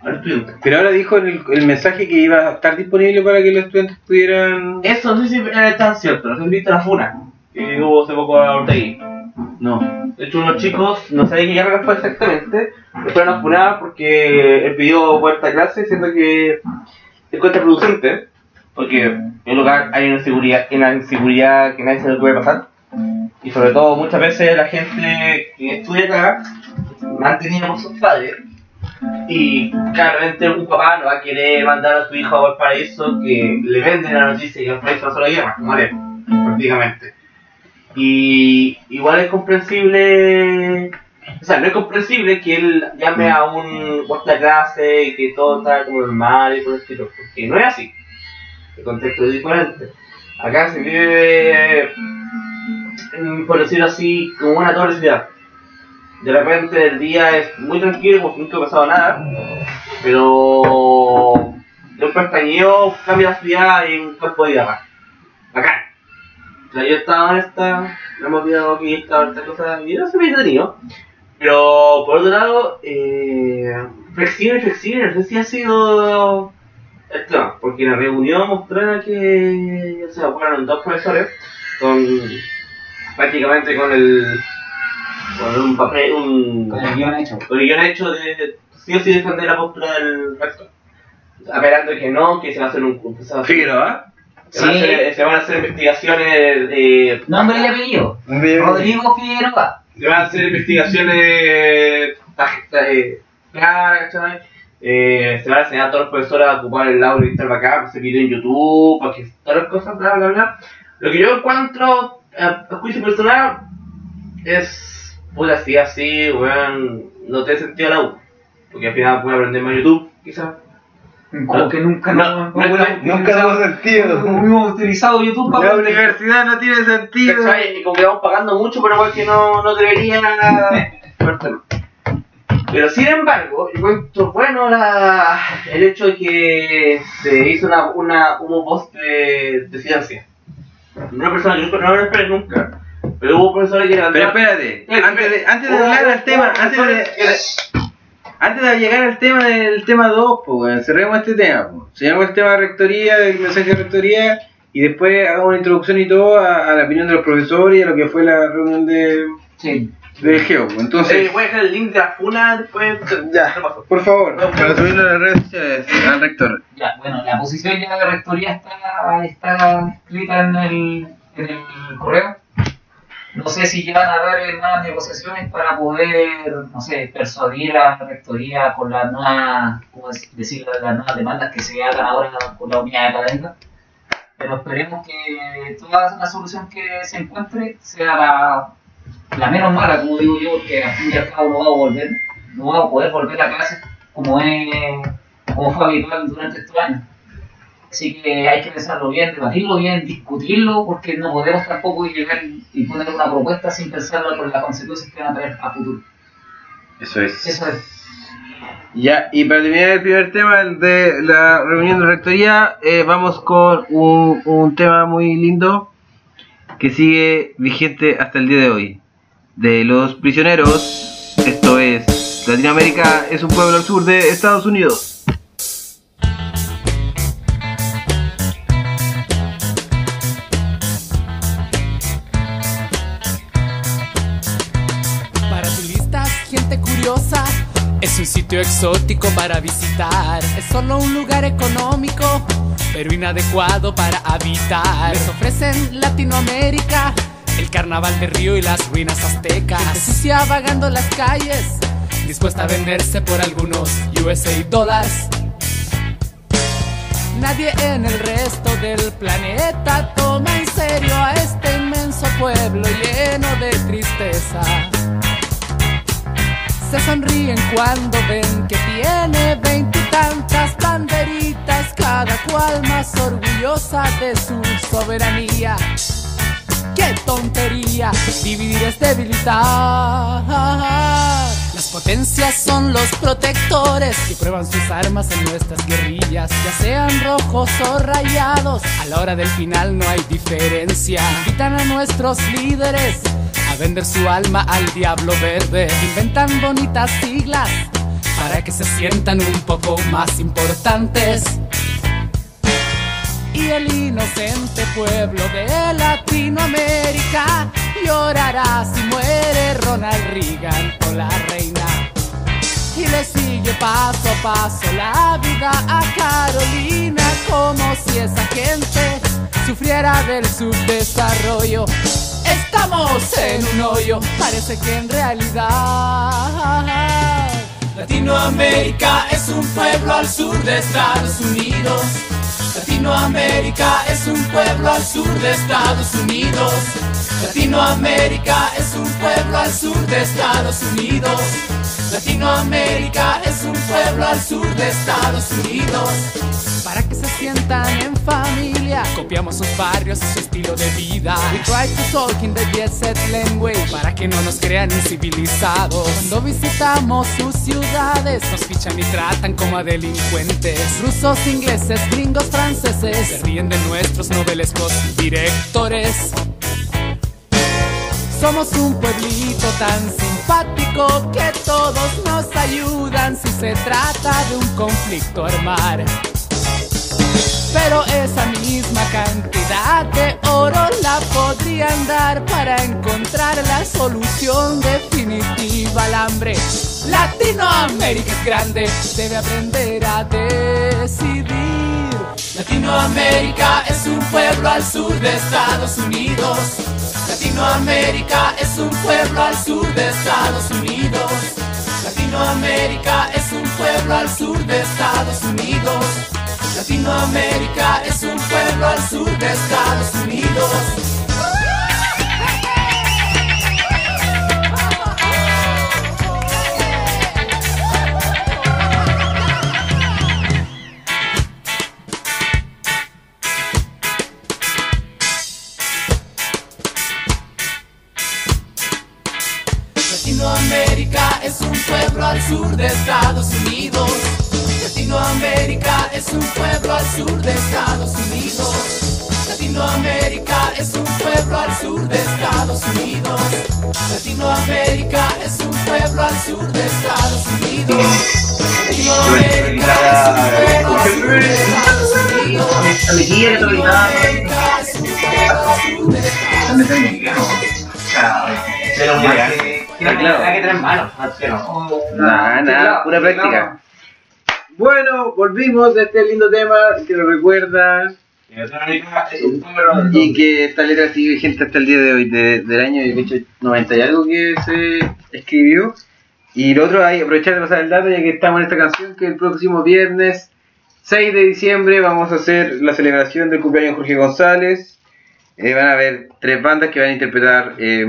S2: a los estudiantes.
S4: Pero ahora dijo en el, el mensaje que iba a estar disponible para que los estudiantes pudieran...
S2: Eso no sé si es tan cierto, no sé si viste la funa que hubo hace poco a Ortegui.
S4: No.
S2: De hecho, unos chicos, no sé de qué carrera fue exactamente, le fueron a funar porque él pidió vuelta a clase, siendo que es contraproducente, porque en un lugar hay una inseguridad, una inseguridad que nadie se le puede pasar, y sobre todo muchas veces la gente que estudia acá, mantenida por sus padres, y claramente un papá no va a querer mandar a su hijo a Valparaíso que le venden la noticia que Valparaíso no solo guerra, muere, prácticamente. Y igual es comprensible, o sea, no es comprensible que él llame a un cuarta clase y que todo está como normal y por el estilo, porque no es así. El contexto es diferente. Acá se vive, mm, por decirlo así, como una doble ciudad. De repente el día es muy tranquilo porque nunca ha pasado nada, pero de un pestañeo cambia la ciudad y un campo de guerra. Bacán. O sea, yo estaba en esta, no hemos olvidado que estaba esta cosa y no se me entretenido. Pero por otro lado, eh, flexible, flexible, no sé si ha sido tema, porque en la reunión mostraba que, o sea, fueron dos profesores con prácticamente con el. con un papel, un.
S3: Con el guion hecho.
S2: con el guion hecho de, de sí o sí defender la postura del rector. Apelando que no, que se va a hacer un. Se, hacer-
S4: Figueroa.
S2: se van a
S3: Sí.
S2: hacer, se van a hacer investigaciones. eh,
S3: Nombre y apellido. Rodrigo Figueroa.
S2: se van a hacer investigaciones eh, claras, ¿cachai? Eh, se van a enseñar a todos los profesores a ocupar el lado digital para acá, para hacer video en YouTube, para que todas las cosas, bla, bla, bla. Lo que yo encuentro, eh, a juicio personal, es, puta, así, así, weón, no tiene sentido la U. Porque al final puede aprender más YouTube, quizás.
S3: Como que nunca
S2: No, no, no,
S4: Nunca tuvo sentido.
S3: hemos utilizado YouTube para
S4: La universidad no tiene sentido.
S2: ¿Cachai? Y como que vamos pagando mucho, pero igual que no, no debería fuerte. Pero sin embargo, yo encuentro bueno la, el hecho de que se hizo una, una, hubo post de, de ciencia. Una persona que nunca no lo esperé nunca, pero hubo profesores que
S4: Pero espérate, antes de, antes de hablar al tema, antes de, antes de llegar al tema del tema 2, pues, cerremos este tema. Pues. Cerremos el tema de rectoría, del mensaje de rectoría, y después hagamos una introducción y todo a, a la opinión de los profesores y a lo que fue la reunión de,
S3: Sí.
S4: Del GEO. Entonces,
S2: Eh, voy a dejar el link de la funa después.
S4: Ya. por favor, para subirlo a las redes sociales al rector.
S3: Ya, bueno, la posición ya de rectoría está, está escrita en el, en el correo. No sé si ya van a haber nuevas negociaciones para poder, no sé, persuadir a la rectoría con las nuevas, ¿cómo decirlo? las nuevas demandas que se hagan ahora con la unidad académica. Pero esperemos que toda la solución que se encuentre sea la, la menos mala, como digo yo, porque al fin y al cabo no vamos a volver, no vamos a poder volver a clase como es como fue habitual durante estos años. Así que hay que pensarlo bien, debatirlo bien, discutirlo, porque no podemos tampoco llegar y poner una propuesta sin pensarlo con las consecuencias que van a traer a futuro.
S4: Eso es.
S3: Eso es.
S4: Ya, y para terminar el primer tema de la reunión de rectoría, eh, vamos con un, un tema muy lindo que sigue vigente hasta el día de hoy. De los prisioneros, esto es Latinoamérica es un pueblo al sur de Estados Unidos.
S7: Exótico para visitar. Es solo un lugar económico, pero inadecuado para habitar. Les ofrecen Latinoamérica, el carnaval de Río y las ruinas aztecas. Sucia vagando las calles, dispuesta a venderse por algunos USA dólares. Nadie en el resto del planeta toma en serio a este inmenso pueblo lleno de tristeza. Se sonríen cuando ven que tiene veintitantas banderitas, cada cual más orgullosa de su soberanía. ¡Qué tontería! Dividir es debilitar. Las potencias son los protectores que prueban sus armas en nuestras guerrillas, ya sean rojos o rayados. A la hora del final no hay diferencia. Invitan a nuestros líderes vender su alma al diablo verde. Inventan bonitas siglas para que se sientan un poco más importantes. Y el inocente pueblo de Latinoamérica llorará si muere Ronald Reagan o la reina. Y le sigue paso a paso la vida a Carolina como si esa gente sufriera del subdesarrollo. Estamos en un hoyo, parece que en realidad Latinoamérica es un pueblo al sur de Estados Unidos. Latinoamérica es un pueblo al sur de Estados Unidos. Latinoamérica es un pueblo al sur de Estados Unidos. Latinoamérica es un pueblo al sur de Estados Unidos. Para que se sientan en familia, copiamos sus barrios y su estilo de vida. We try to talk in the set language para que no nos crean incivilizados. Cuando visitamos sus ciudades, nos fichan y tratan como a delincuentes. Rusos, ingleses, gringos, franceses se ríen de nuestros novelescos directores. Somos un pueblito tan simpático que todos nos ayudan si se trata de un conflicto armar. Pero esa misma cantidad de oro la podrían dar para encontrar la solución definitiva al hambre. Latinoamérica es grande, debe aprender a decidir. Latinoamérica es un pueblo al sur de Estados Unidos. Latinoamérica es un pueblo al sur de Estados Unidos. Latinoamérica es un pueblo al sur de Estados Unidos. Latinoamérica es un pueblo al sur de Estados Unidos. Latinoamérica es un pueblo al sur de Estados Unidos. Latinoamérica es un pueblo al sur de Estados Unidos. Latinoamérica es un pueblo al sur de Estados Unidos. Latinoamérica es un pueblo al sur de Estados Unidos. Latinoamérica es un pueblo al sur de Estados Unidos. Latinoamérica es un pueblo al sur de Estados Unidos.
S2: Pero hay que tener manos, no.
S4: Nada, nada, pura práctica. Bueno, volvimos de este lindo tema que nos recuerda
S2: Y
S4: que esta letra sigue vigente hasta el día de hoy, de- del año de hecho 90 y algo que se escribió. Y lo otro, hay aprovechar de pasar el dato ya que estamos en esta canción que el próximo viernes 6 de diciembre vamos a hacer la celebración del cumpleaños de Jorge González. Eh, van a haber tres bandas que van a interpretar eh,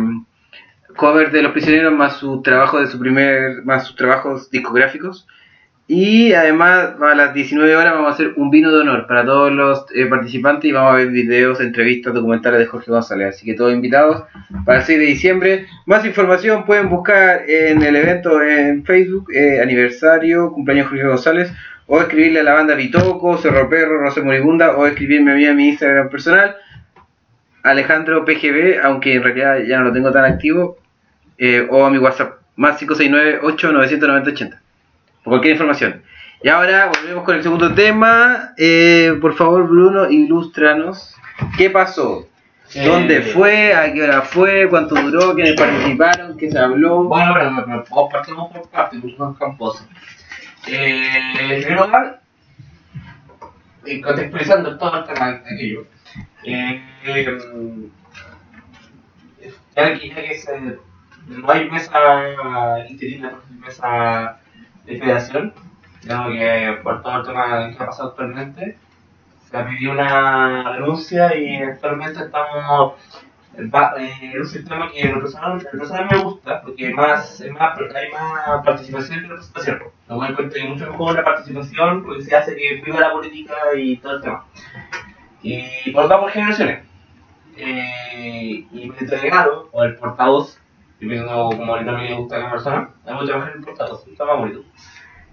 S4: covers de Los Prisioneros más sus trabajos de su primer, más sus trabajos discográficos. Y además a las 19 horas vamos a hacer un vino de honor para todos los eh, participantes y vamos a ver videos, entrevistas, documentales de Jorge González. Así que todos invitados para el 6 de diciembre. Más información pueden buscar en el evento en Facebook, eh, aniversario, cumpleaños Jorge González, o escribirle a la banda Pitoco, Cerro Perro, Rosa Moribunda, o escribirme a mí a mi Instagram personal, Alejandro PGB, aunque en realidad ya no lo tengo tan activo, eh, o a mi WhatsApp, más 569-8-990-80, por cualquier información. Y ahora volvemos con el segundo tema. Eh, por favor, Bruno, ilústranos. ¿Qué pasó? ¿Dónde
S2: Eh,
S4: fue? ¿A qué hora fue? ¿Cuánto duró? ¿Quiénes participaron? ¿Qué se habló?
S2: Bueno, pero, pero, partimos por partes, porque son camposos. Eh, en primer lugar, contextualizando todo el tema de aquello, eh, eh, ya que, ya que se- no hay mesa interina, no hay mesa de federación, digamos que por todo el tema que ha pasado actualmente, se ha pedido una renuncia y actualmente estamos es un sistema que en lo personal, en lo me gusta porque más, hay más participación que representación. Doy cuenta que mucho mejor la participación porque se hace que viva la política y todo el tema. Y por por generaciones. Eh, y mi delegado, o el portavoz, dependiendo como ahorita me gusta la persona, trabajar en el portavoz, está más bonito.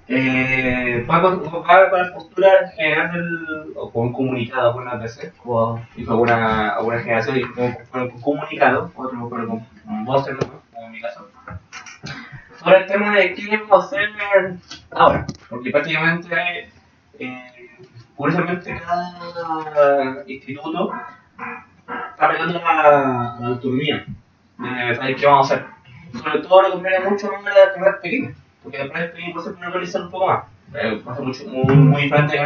S2: Eh, va, con, va con la postura general del, o con un comunicado algunas veces, como hizo alguna, alguna generación y con, con un comunicado, otro pero con, con como en mi caso, sobre el tema de qué vamos a hacer ahora, porque prácticamente, eh, curiosamente, cada instituto está peleando la, la autonomía de saber qué vamos a hacer. Sobre todo le conviene mucho más a las carreras pequeñas, porque las carreras pequeñas se pueden organizar un poco más. Eh, va a ser mucho, muy, muy diferente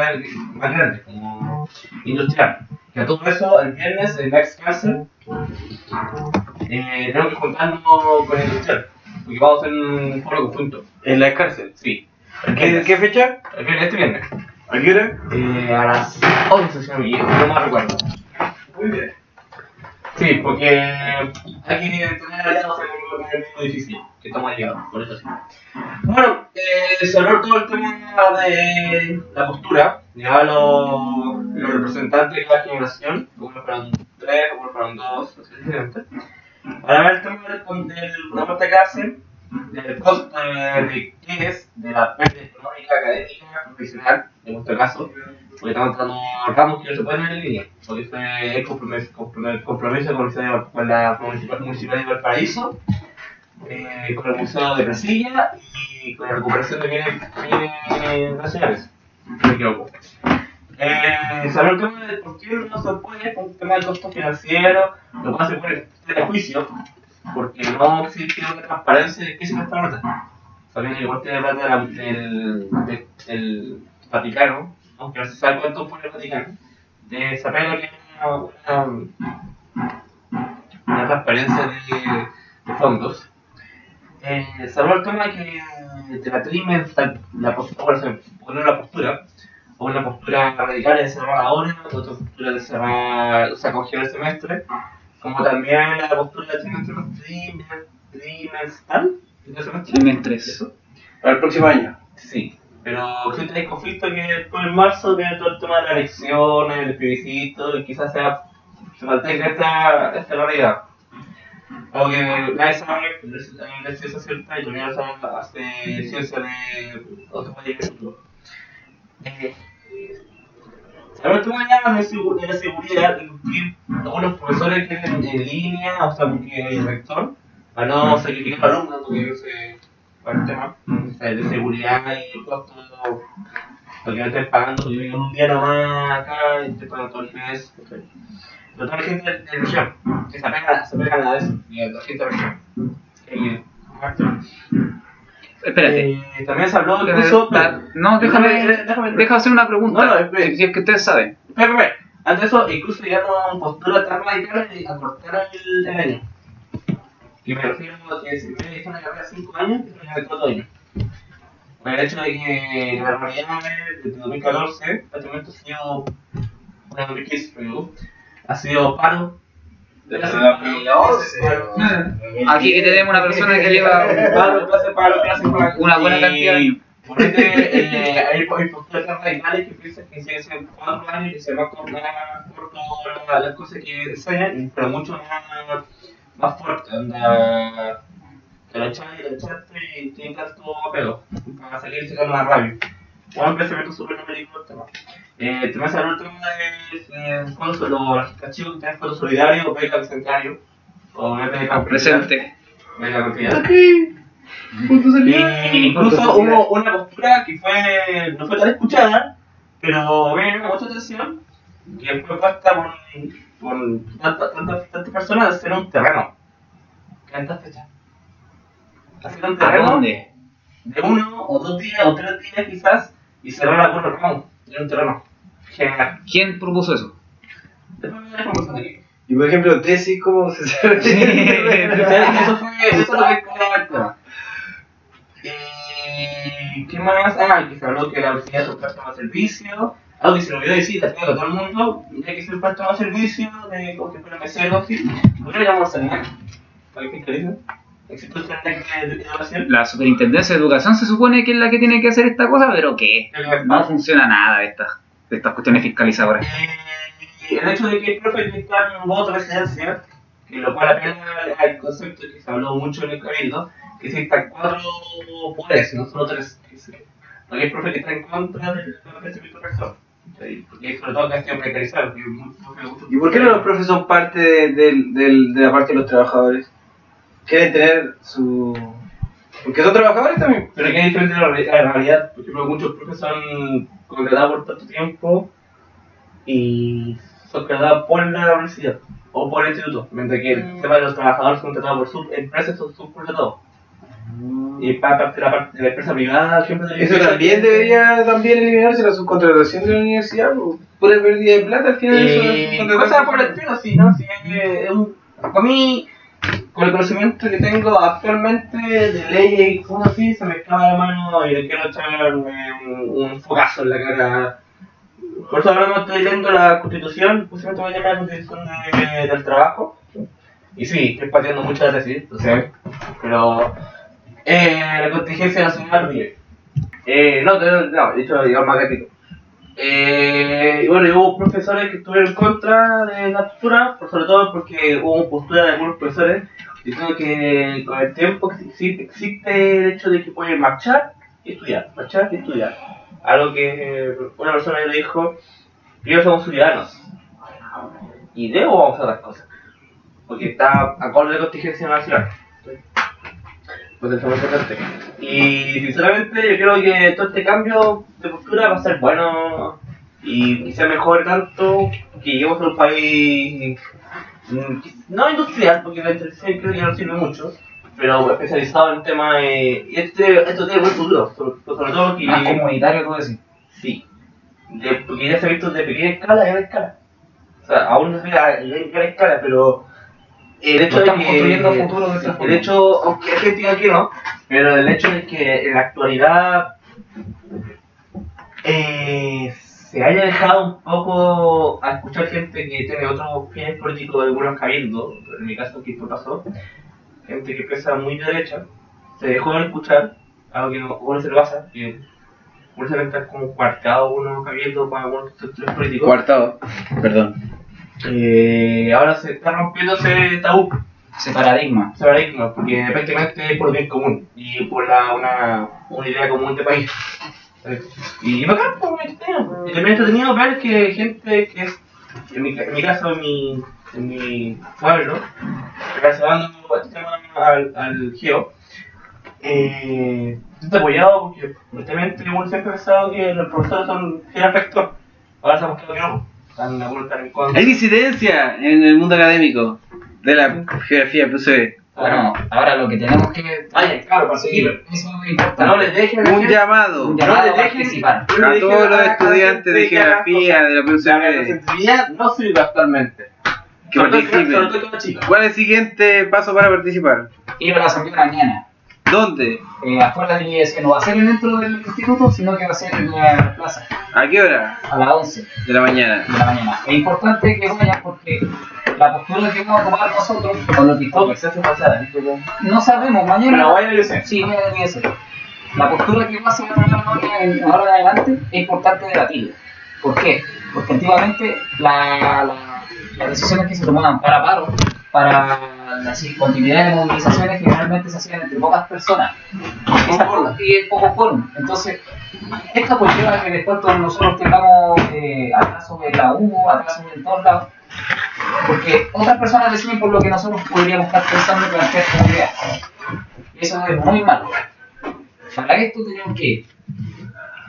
S2: más grandes, como industrial. Que a todo eso, el viernes, en Next Cancer, eh, tenemos que juntarnos con el industrial, porque vamos a hacer un foro conjunto.
S4: ¿En la cárcel?
S2: Sí.
S4: ¿Qué, qué fecha?
S2: El viernes, este viernes.
S4: ¿A qué hora?
S2: Eh, a las 11, si no me equivoco, no me recuerdo.
S4: Muy bien.
S2: Sí, porque hay que tener aliados en el mismo edificio, que estamos aliados, por eso sí. Bueno, eh, habló todo el tema de la postura, ya los, los representantes de cada generación, unos fueron tres, unos fueron dos, así diferentes, para ver el tema del, programa de cárcel, del costo de, de es, de la pérdida económica, académica, profesional, en nuestro caso, porque estamos a ramos que no se pueden en línea, porque este es compromiso, compromiso, con, el- la municipal- municipalidad de Valparaíso, eh, con el Museo de Brasilia y con la recuperación de bienes, bienes nacionales, me equivoco. Eh, habló el tema de por qué no se puede, por un tema de costo financiero, lo cual se pone en juicio, porque no existe una transparencia de qué se gasta la plata. Que igual plata de la- del, del, del Vaticano, aunque no se sabe cuánto pone el Vaticano, de saber lo que es una, una, transparencia de, de fondos. Eh, habló el tema que de la trimestra, la postura, bueno, se pone una postura, o una postura radical de cerrar ahora, otra postura de cerrar, o sea, congelar el semestre, como también la postura trimestral.
S3: Trimestres.
S4: Para el próximo año.
S2: Sí, pero existe el conflicto que después en marzo viene todo el tema de las elecciones, el plebiscito, y quizás sea, se mantenga esta, esta realidad. Aunque nadie sabe, la ciencia cierta y todavía no sabe hace ciencia de otros países Eh, Sabemos que mañana de, la seguridad, incluir algunos profesores que en, en línea, o sea, porque el rector, para no sacrificar alumnos, porque se para el tema de seguridad y costo, lo que me estén pagando, porque viven un día nomás acá y te pagan todo el mes. Pero toda la gente de de región, que se apega, se apegan a eso, y a la gente de región. Eh,
S3: Espérate.
S2: eh, también se habló incluso.
S3: Da- No, déjame,
S2: déjame,
S3: deja hacer una pregunta.
S2: No, no, espere.
S3: si es que ustedes saben.
S2: Espera. Antes de eso, incluso llegaron a postura tan radical de acortar el, el año. Y me refiero a que si me dejan una carrera de 5 años, que se de 4 años. Por el hecho de que la realidad desde 2014, prácticamente ha sido, bueno, 2015, pero ha sido paro.
S4: Desde 2011.
S3: Aquí que tenemos una persona que lleva una buena cantidad de años.
S2: por ende, eh, hay, tan radicales que piensan que si hacen cuatro años y se va a cortar por todas las cosas que enseñan, pero mucho más, más fuerte. Anda, te lo echaste y lo echaste y tienes todo apego para salir y sacar una rabia. Un pensamiento súper numérico el tema. Eh, te vas a hablar tema de eh, los archivos que tienen fondo solidario, beca bicentenario, o beca
S3: Presente.
S2: Beca cantidad. Y incluso hubo una postura que fue, no fue tan escuchada, pero me llamó mucha atención, que fue puesta por, por tantas, tantas, tantas personas de hacer un terreno. ¿Cuántas fechas? Hacer un
S3: ¿A
S2: terreno
S3: dónde?
S2: de uno o dos días o tres días quizás y cerrar la curva Ramón. Era un terreno.
S3: ¿Quién propuso eso?
S2: Después me dejo conversar aquí.
S4: Y por ejemplo, tesis, ¿cómo se sabe?
S2: Eso fue, eso es lo que. Y ¿qué más? Ah, que se habló que la universidad es un préstamo de servicio. Algo que se me olvidó decir, a todo el mundo, hay que ser un préstamo de servicio, de como que fuera mesero, ¿sí? ¿Por qué lo llamamos CENEC? ¿Para qué educación?
S3: La Superintendencia de Educación se supone que es la que tiene que hacer esta cosa, pero ¿qué? No funciona nada de estas, de estas cuestiones fiscalizadoras.
S2: Y el hecho de que el profe que está en voto de residencia, que lo cual apela al concepto que se habló mucho en el cabildo, que existan cuatro poderes, no solo tres. que se- Porque hay profe que está en contra del crecimiento rector. Porque sobre todo que ha sido precarizado.
S4: ¿Y por qué no los profes son parte de, del- del- de la parte de los trabajadores? Quieren tener su... Porque son trabajadores también.
S2: Pero que es diferente a la, realidad. Por ejemplo, muchos profes son contratados por tanto tiempo y son contratados por la universidad o por el instituto. Mientras que el tema de los trabajadores son contratados por sus empresas son subcontratados. Y para parte de la parte de la empresa privada siempre
S4: Eso también debería también eliminarse la subcontratación de la universidad. po. Pura pérdida de plata al final. eso de
S2: Y
S4: subcontratación.
S2: cosas por el estilo, sí, ¿no? Sí, es un, para mí, con el conocimiento que tengo actualmente de leyes y cosas así, se me escapa la mano y le quiero echarme un, un fogazo en la cara. Por eso ahora no estoy leyendo la constitución, justamente voy a llamar la constitución de- del trabajo. Y sí, estoy pateando mucho la tesis, lo sé, pero eh, la contingencia nacional vive. Eh, no, no, no, de hecho, digamos más gatito. Eh, y bueno, hubo profesores que estuvieron en contra de la postura, sobre todo porque hubo postura de algunos profesores diciendo que con el tiempo existe, existe el hecho de que pueden marchar y estudiar, marchar y estudiar. Algo que una persona le dijo, primero somos ciudadanos y luego vamos a las cosas, porque está acorde de contingencia nacional. Pues eso es importante. Y sinceramente yo creo que todo este cambio de postura va a ser bueno y quizá mejore tanto que lleguemos a un país no industrial, porque la industrial creo que ya no sirve mucho, pero especializado en temas de... y este, esto tiene buen futuro, sobre, sobre todo que...
S3: Más comunitario, tú decís.
S2: Sí. De, porque ya se ha visto de pequeña escala a gran escala. O sea, aún no se ve a gran, escala, pero el hecho de que...
S3: construyendo futuro de
S2: el hecho, aunque diga que no, pero el hecho de que en la actualidad eh, se haya dejado un poco a escuchar gente que tiene otros fines políticos de algunos cabildos, en mi caso que esto pasó, gente que piensa muy de derecha, se dejó de escuchar, algo que no, uno se lo pasa, que uno se está como cuarteado uno cabildo con algunos sectores políticos.
S4: Cuartado. Perdón.
S2: Eh, ahora se está rompiendo ese tabú,
S3: Ese paradigma.
S2: ese paradigma, porque prácticamente es por bien común y por la, una, una idea común de país. Y bacán, pues, muy entretenido. Y también entretenido ver que gente que es, en mi, en mi caso, en mi, en mi pueblo, relacionando este al, al geo, eh, está apoyado porque justamente uno siempre ha pensado que los profesores son fiel afecto. Ahora sabemos que no. Están en contra.
S4: Hay disidencia en el mundo académico de la geografía PCB.
S3: Bueno, ahora lo que tenemos que...
S2: Vaya, claro, para
S3: Sí,
S2: seguir.
S3: eso es importante.
S2: No les dejen
S4: Un llamado
S3: Un
S2: no
S3: llamado
S2: les
S3: a
S2: dejen
S3: participar.
S2: no
S4: a
S2: les dejen
S4: todos los
S2: a
S4: estudiantes de geografía de la PCB
S2: presencialidad no sirve actualmente.
S4: que participen. ¿Cuál es el siguiente paso para participar?
S3: Ir a la asamblea mañana.
S4: ¿Dónde?
S3: Eh, afuera de la iglesia. No va a ser dentro del instituto, sino que va a ser en la plaza.
S4: ¿A qué hora?
S3: A las 11
S4: De la mañana.
S3: de la mañana. Es importante que vayan porque la postura que vamos a tomar nosotros con los
S2: que se
S3: no sabemos. Mañana.
S2: Pero a la iglesia.
S3: Sí, voy a la postura que va a ser ahora en adelante es importante debatirla. ¿Por qué? Porque antiguamente la, la- las decisiones que se tomaban para paro, para la sí, continuidad de movilizaciones, generalmente se hacían entre pocas personas. Y en pocos foros. Entonces, esto pues lleva a que después todos nosotros tengamos eh, atrasos en la U, atrasos en todos lados. Porque otras personas deciden por lo que nosotros podríamos estar pensando plantear como idea. Y eso es muy malo. Para esto tenemos que.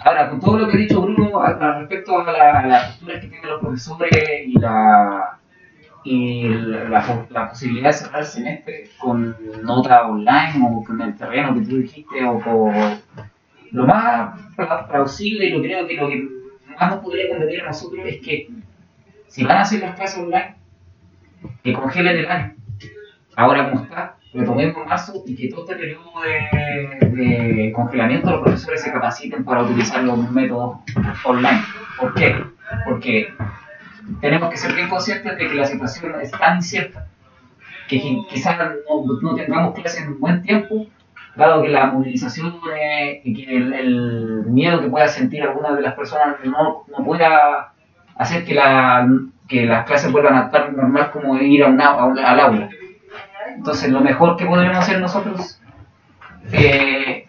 S3: Ahora, con todo lo que ha dicho Bruno a- respecto a la, las posturas que tienen los profesores y la y la, la- la posibilidad de cerrar el semestre con nota online o con el terreno que tú dijiste o por lo más pla- plausible y lo creo que lo que más nos podría convenir a nosotros es que si van a hacer las clases online que congelen el año ahora como está en marzo y que todo este periodo de, de congelamiento los profesores se capaciten para utilizar los métodos online ¿por qué? porque tenemos que ser bien conscientes de que la situación es tan incierta que qui- quizás no, no tengamos clases en un buen tiempo, dado que la movilización eh, y que el, el miedo que pueda sentir alguna de las personas no, no pueda hacer que, la, que las clases vuelvan a estar normal como ir a una, a un- al aula. Entonces, lo mejor que podremos hacer nosotros eh,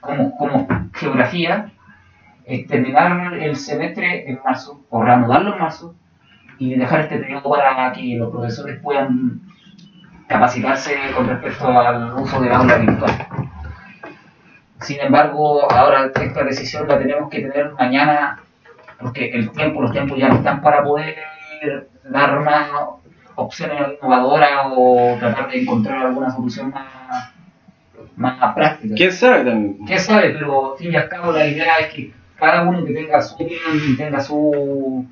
S3: como, como geografía es terminar el semestre en marzo, o reanudarlo en marzo, y dejar este periodo para que los profesores puedan capacitarse con respecto al uso del aula virtual. Sin embargo, ahora esta decisión la tenemos que tener mañana, porque el tiempo, los tiempos ya no están para poder dar más opciones innovadoras o tratar de encontrar alguna solución más, más práctica.
S4: ¿Quién sabe también?
S3: ¿Quién sabe? Pero al fin y al cabo la idea es que cada uno que tenga su opinión tenga su...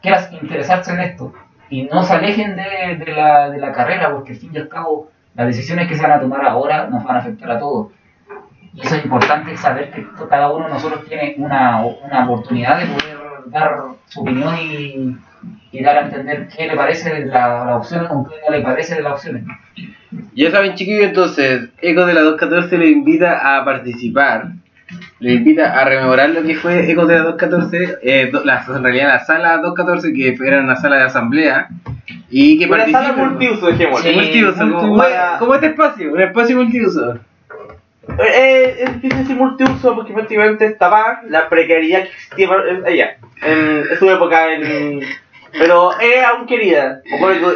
S3: quiera interesarse en esto y no se alejen de, de la, de la carrera porque al fin y al cabo las decisiones que se van a tomar ahora nos van a afectar a todos. Y eso es importante saber que cada uno de nosotros tiene una, una oportunidad de poder dar su opinión y, y dar a entender qué le parece de la, la opción o qué no le parece de las opciones.
S4: Ya saben, chiquillos, entonces, Ecos de la 214 le invita a participar. Le invita a rememorar lo que fue Ecos de la 214, eh, do- la, en realidad la sala 214, que era una sala de asamblea, y que
S2: Una sala multiuso, dejémosle.
S3: Sí.
S4: multiuso, como,
S2: multiuso.
S4: como este espacio, un espacio multiuso.
S2: Eh, es difícil decir multiuso porque prácticamente estaba la precariedad que existía en- allá, en, en su época. En, pero era aún querida.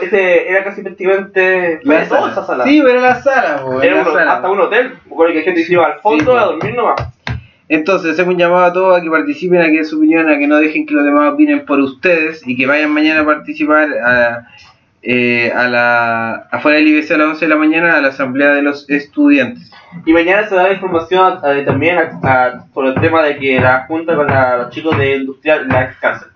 S2: Ese era casi prácticamente.
S4: La
S2: era toda
S4: sala.
S2: esa sala.
S4: Sí, pero era la sala, po,
S2: era
S4: era la
S2: un-
S4: sala.
S2: hasta un hotel. Me acuerdo que la gente se iba al fondo
S4: Sí,
S2: a dormir nomás.
S4: Entonces, hacemos un llamado a todos a que participen, a que den su opinión, a que no dejen que los demás opinen por ustedes y que vayan mañana a participar a, eh, a la, afuera del IBC a las 11 de la mañana a la asamblea de los estudiantes.
S2: Y mañana se da información eh, también a- a- sobre el tema de que la junta con la- los chicos de industrial la ex cárcel.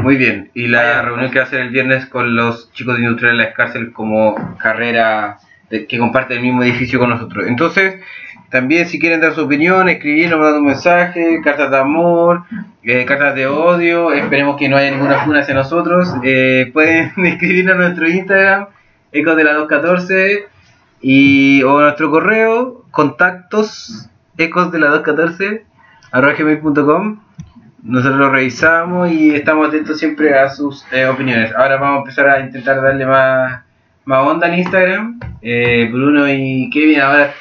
S4: Muy bien, y la reunión que va a hacer el viernes con los chicos de Industrial de la Cárcel como carrera de- que comparte el mismo edificio con nosotros. Entonces, también si quieren dar su opinión, escribirnos, mandar un mensaje, cartas de amor, eh, cartas de odio, esperemos que no haya ninguna funa hacia nosotros, eh, pueden escribirnos a nuestro Instagram, ecos de la 214, y, o nuestro correo, contactos, ecos de la 214, arroba gmail.com. Nosotros lo revisamos y estamos atentos siempre a sus eh, opiniones. Ahora vamos a empezar a intentar darle más, más onda al Instagram. Bruno y Kevin ahora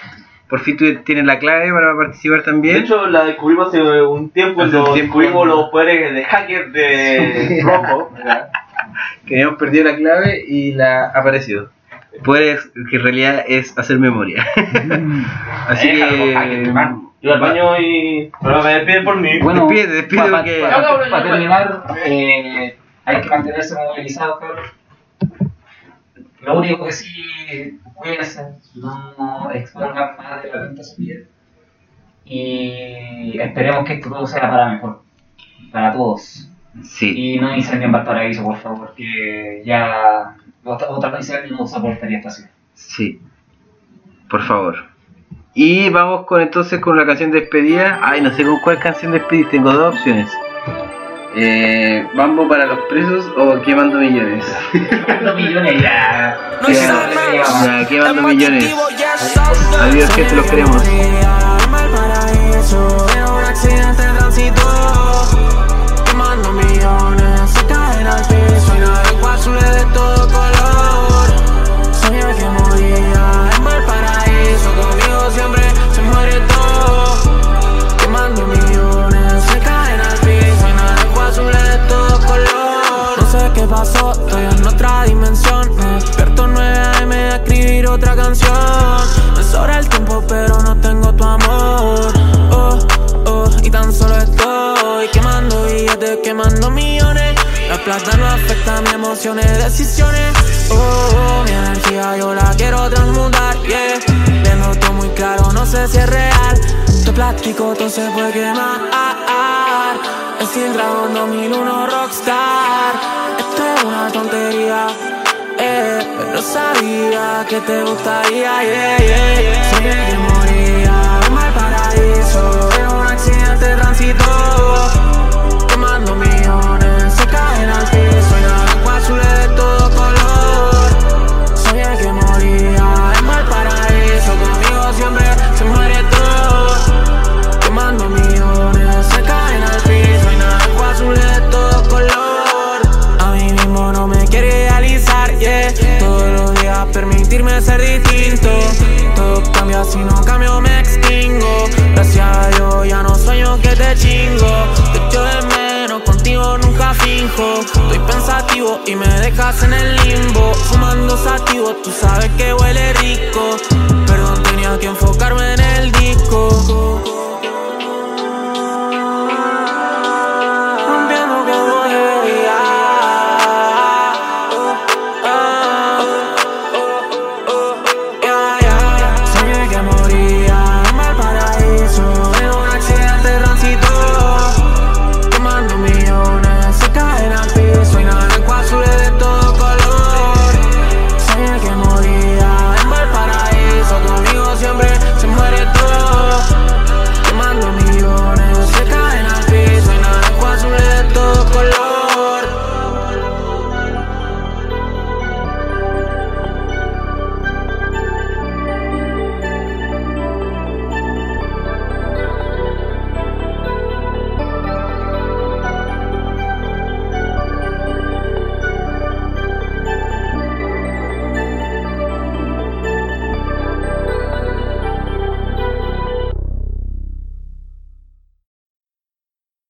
S4: por fin tu- tienen la clave para participar también.
S2: De hecho, la descubrimos hace un tiempo,
S4: Hace
S2: cuando
S4: un tiempo.
S2: descubrimos los poderes de hacker de
S4: Sí.
S2: Rojo.
S4: que habíamos perdido la clave y la ha aparecido. Puedes, que en realidad es hacer memoria. Así que.
S2: hacker. Yo al baño y. Pero me despiden por mí.
S3: Bueno,
S4: Despide, despide,
S3: para
S4: porque-
S3: terminar, eh, hay que mantenerse movilizados, cabrón. Lo único que sí, cuídense, no expongan más de la cuenta se pide. Y esperemos que esto todo sea para mejor, para todos.
S4: Sí.
S3: Y no incendien Valparaíso, por favor, que ya otra, otra no soportaría esta ciudad.
S4: Sí. Por favor. Y vamos con entonces con la canción de despedida. Ay, no sé con cuál canción despedir. Tengo dos opciones. Eh, ¿Bambo para los presos o quemando millones?
S3: Dos millones ya.
S8: No
S3: ya, ya,
S4: quemando millones. Adiós, gente, los queremos.
S9: Otra canción. Me sobra el tiempo, pero no tengo tu amor. Oh, oh, y tan solo estoy quemando billetes, quemando millones. La plata no afecta mis emociones, decisiones. Oh, oh, mi energía yo la quiero transmutar, yeah. Todo muy claro, no sé si es real. Tu plástico todo se puede quemar. Es el Dragon 2001 Rockstar. Esto es una tontería. Pero sabía que te gustaría, yeah, yeah, yeah. Soñé que moría en Valparaíso En un accidente de tránsito Quemando millones ser distinto. Todo cambia si no cambio me extingo. Gracias a Dios ya no sueño que te chingo. Te echo de menos, contigo nunca finjo. Estoy pensativo y me dejas en el limbo. Fumando sativo, tú sabes que huele rico. Perdón, tenía que enfocarme en el disco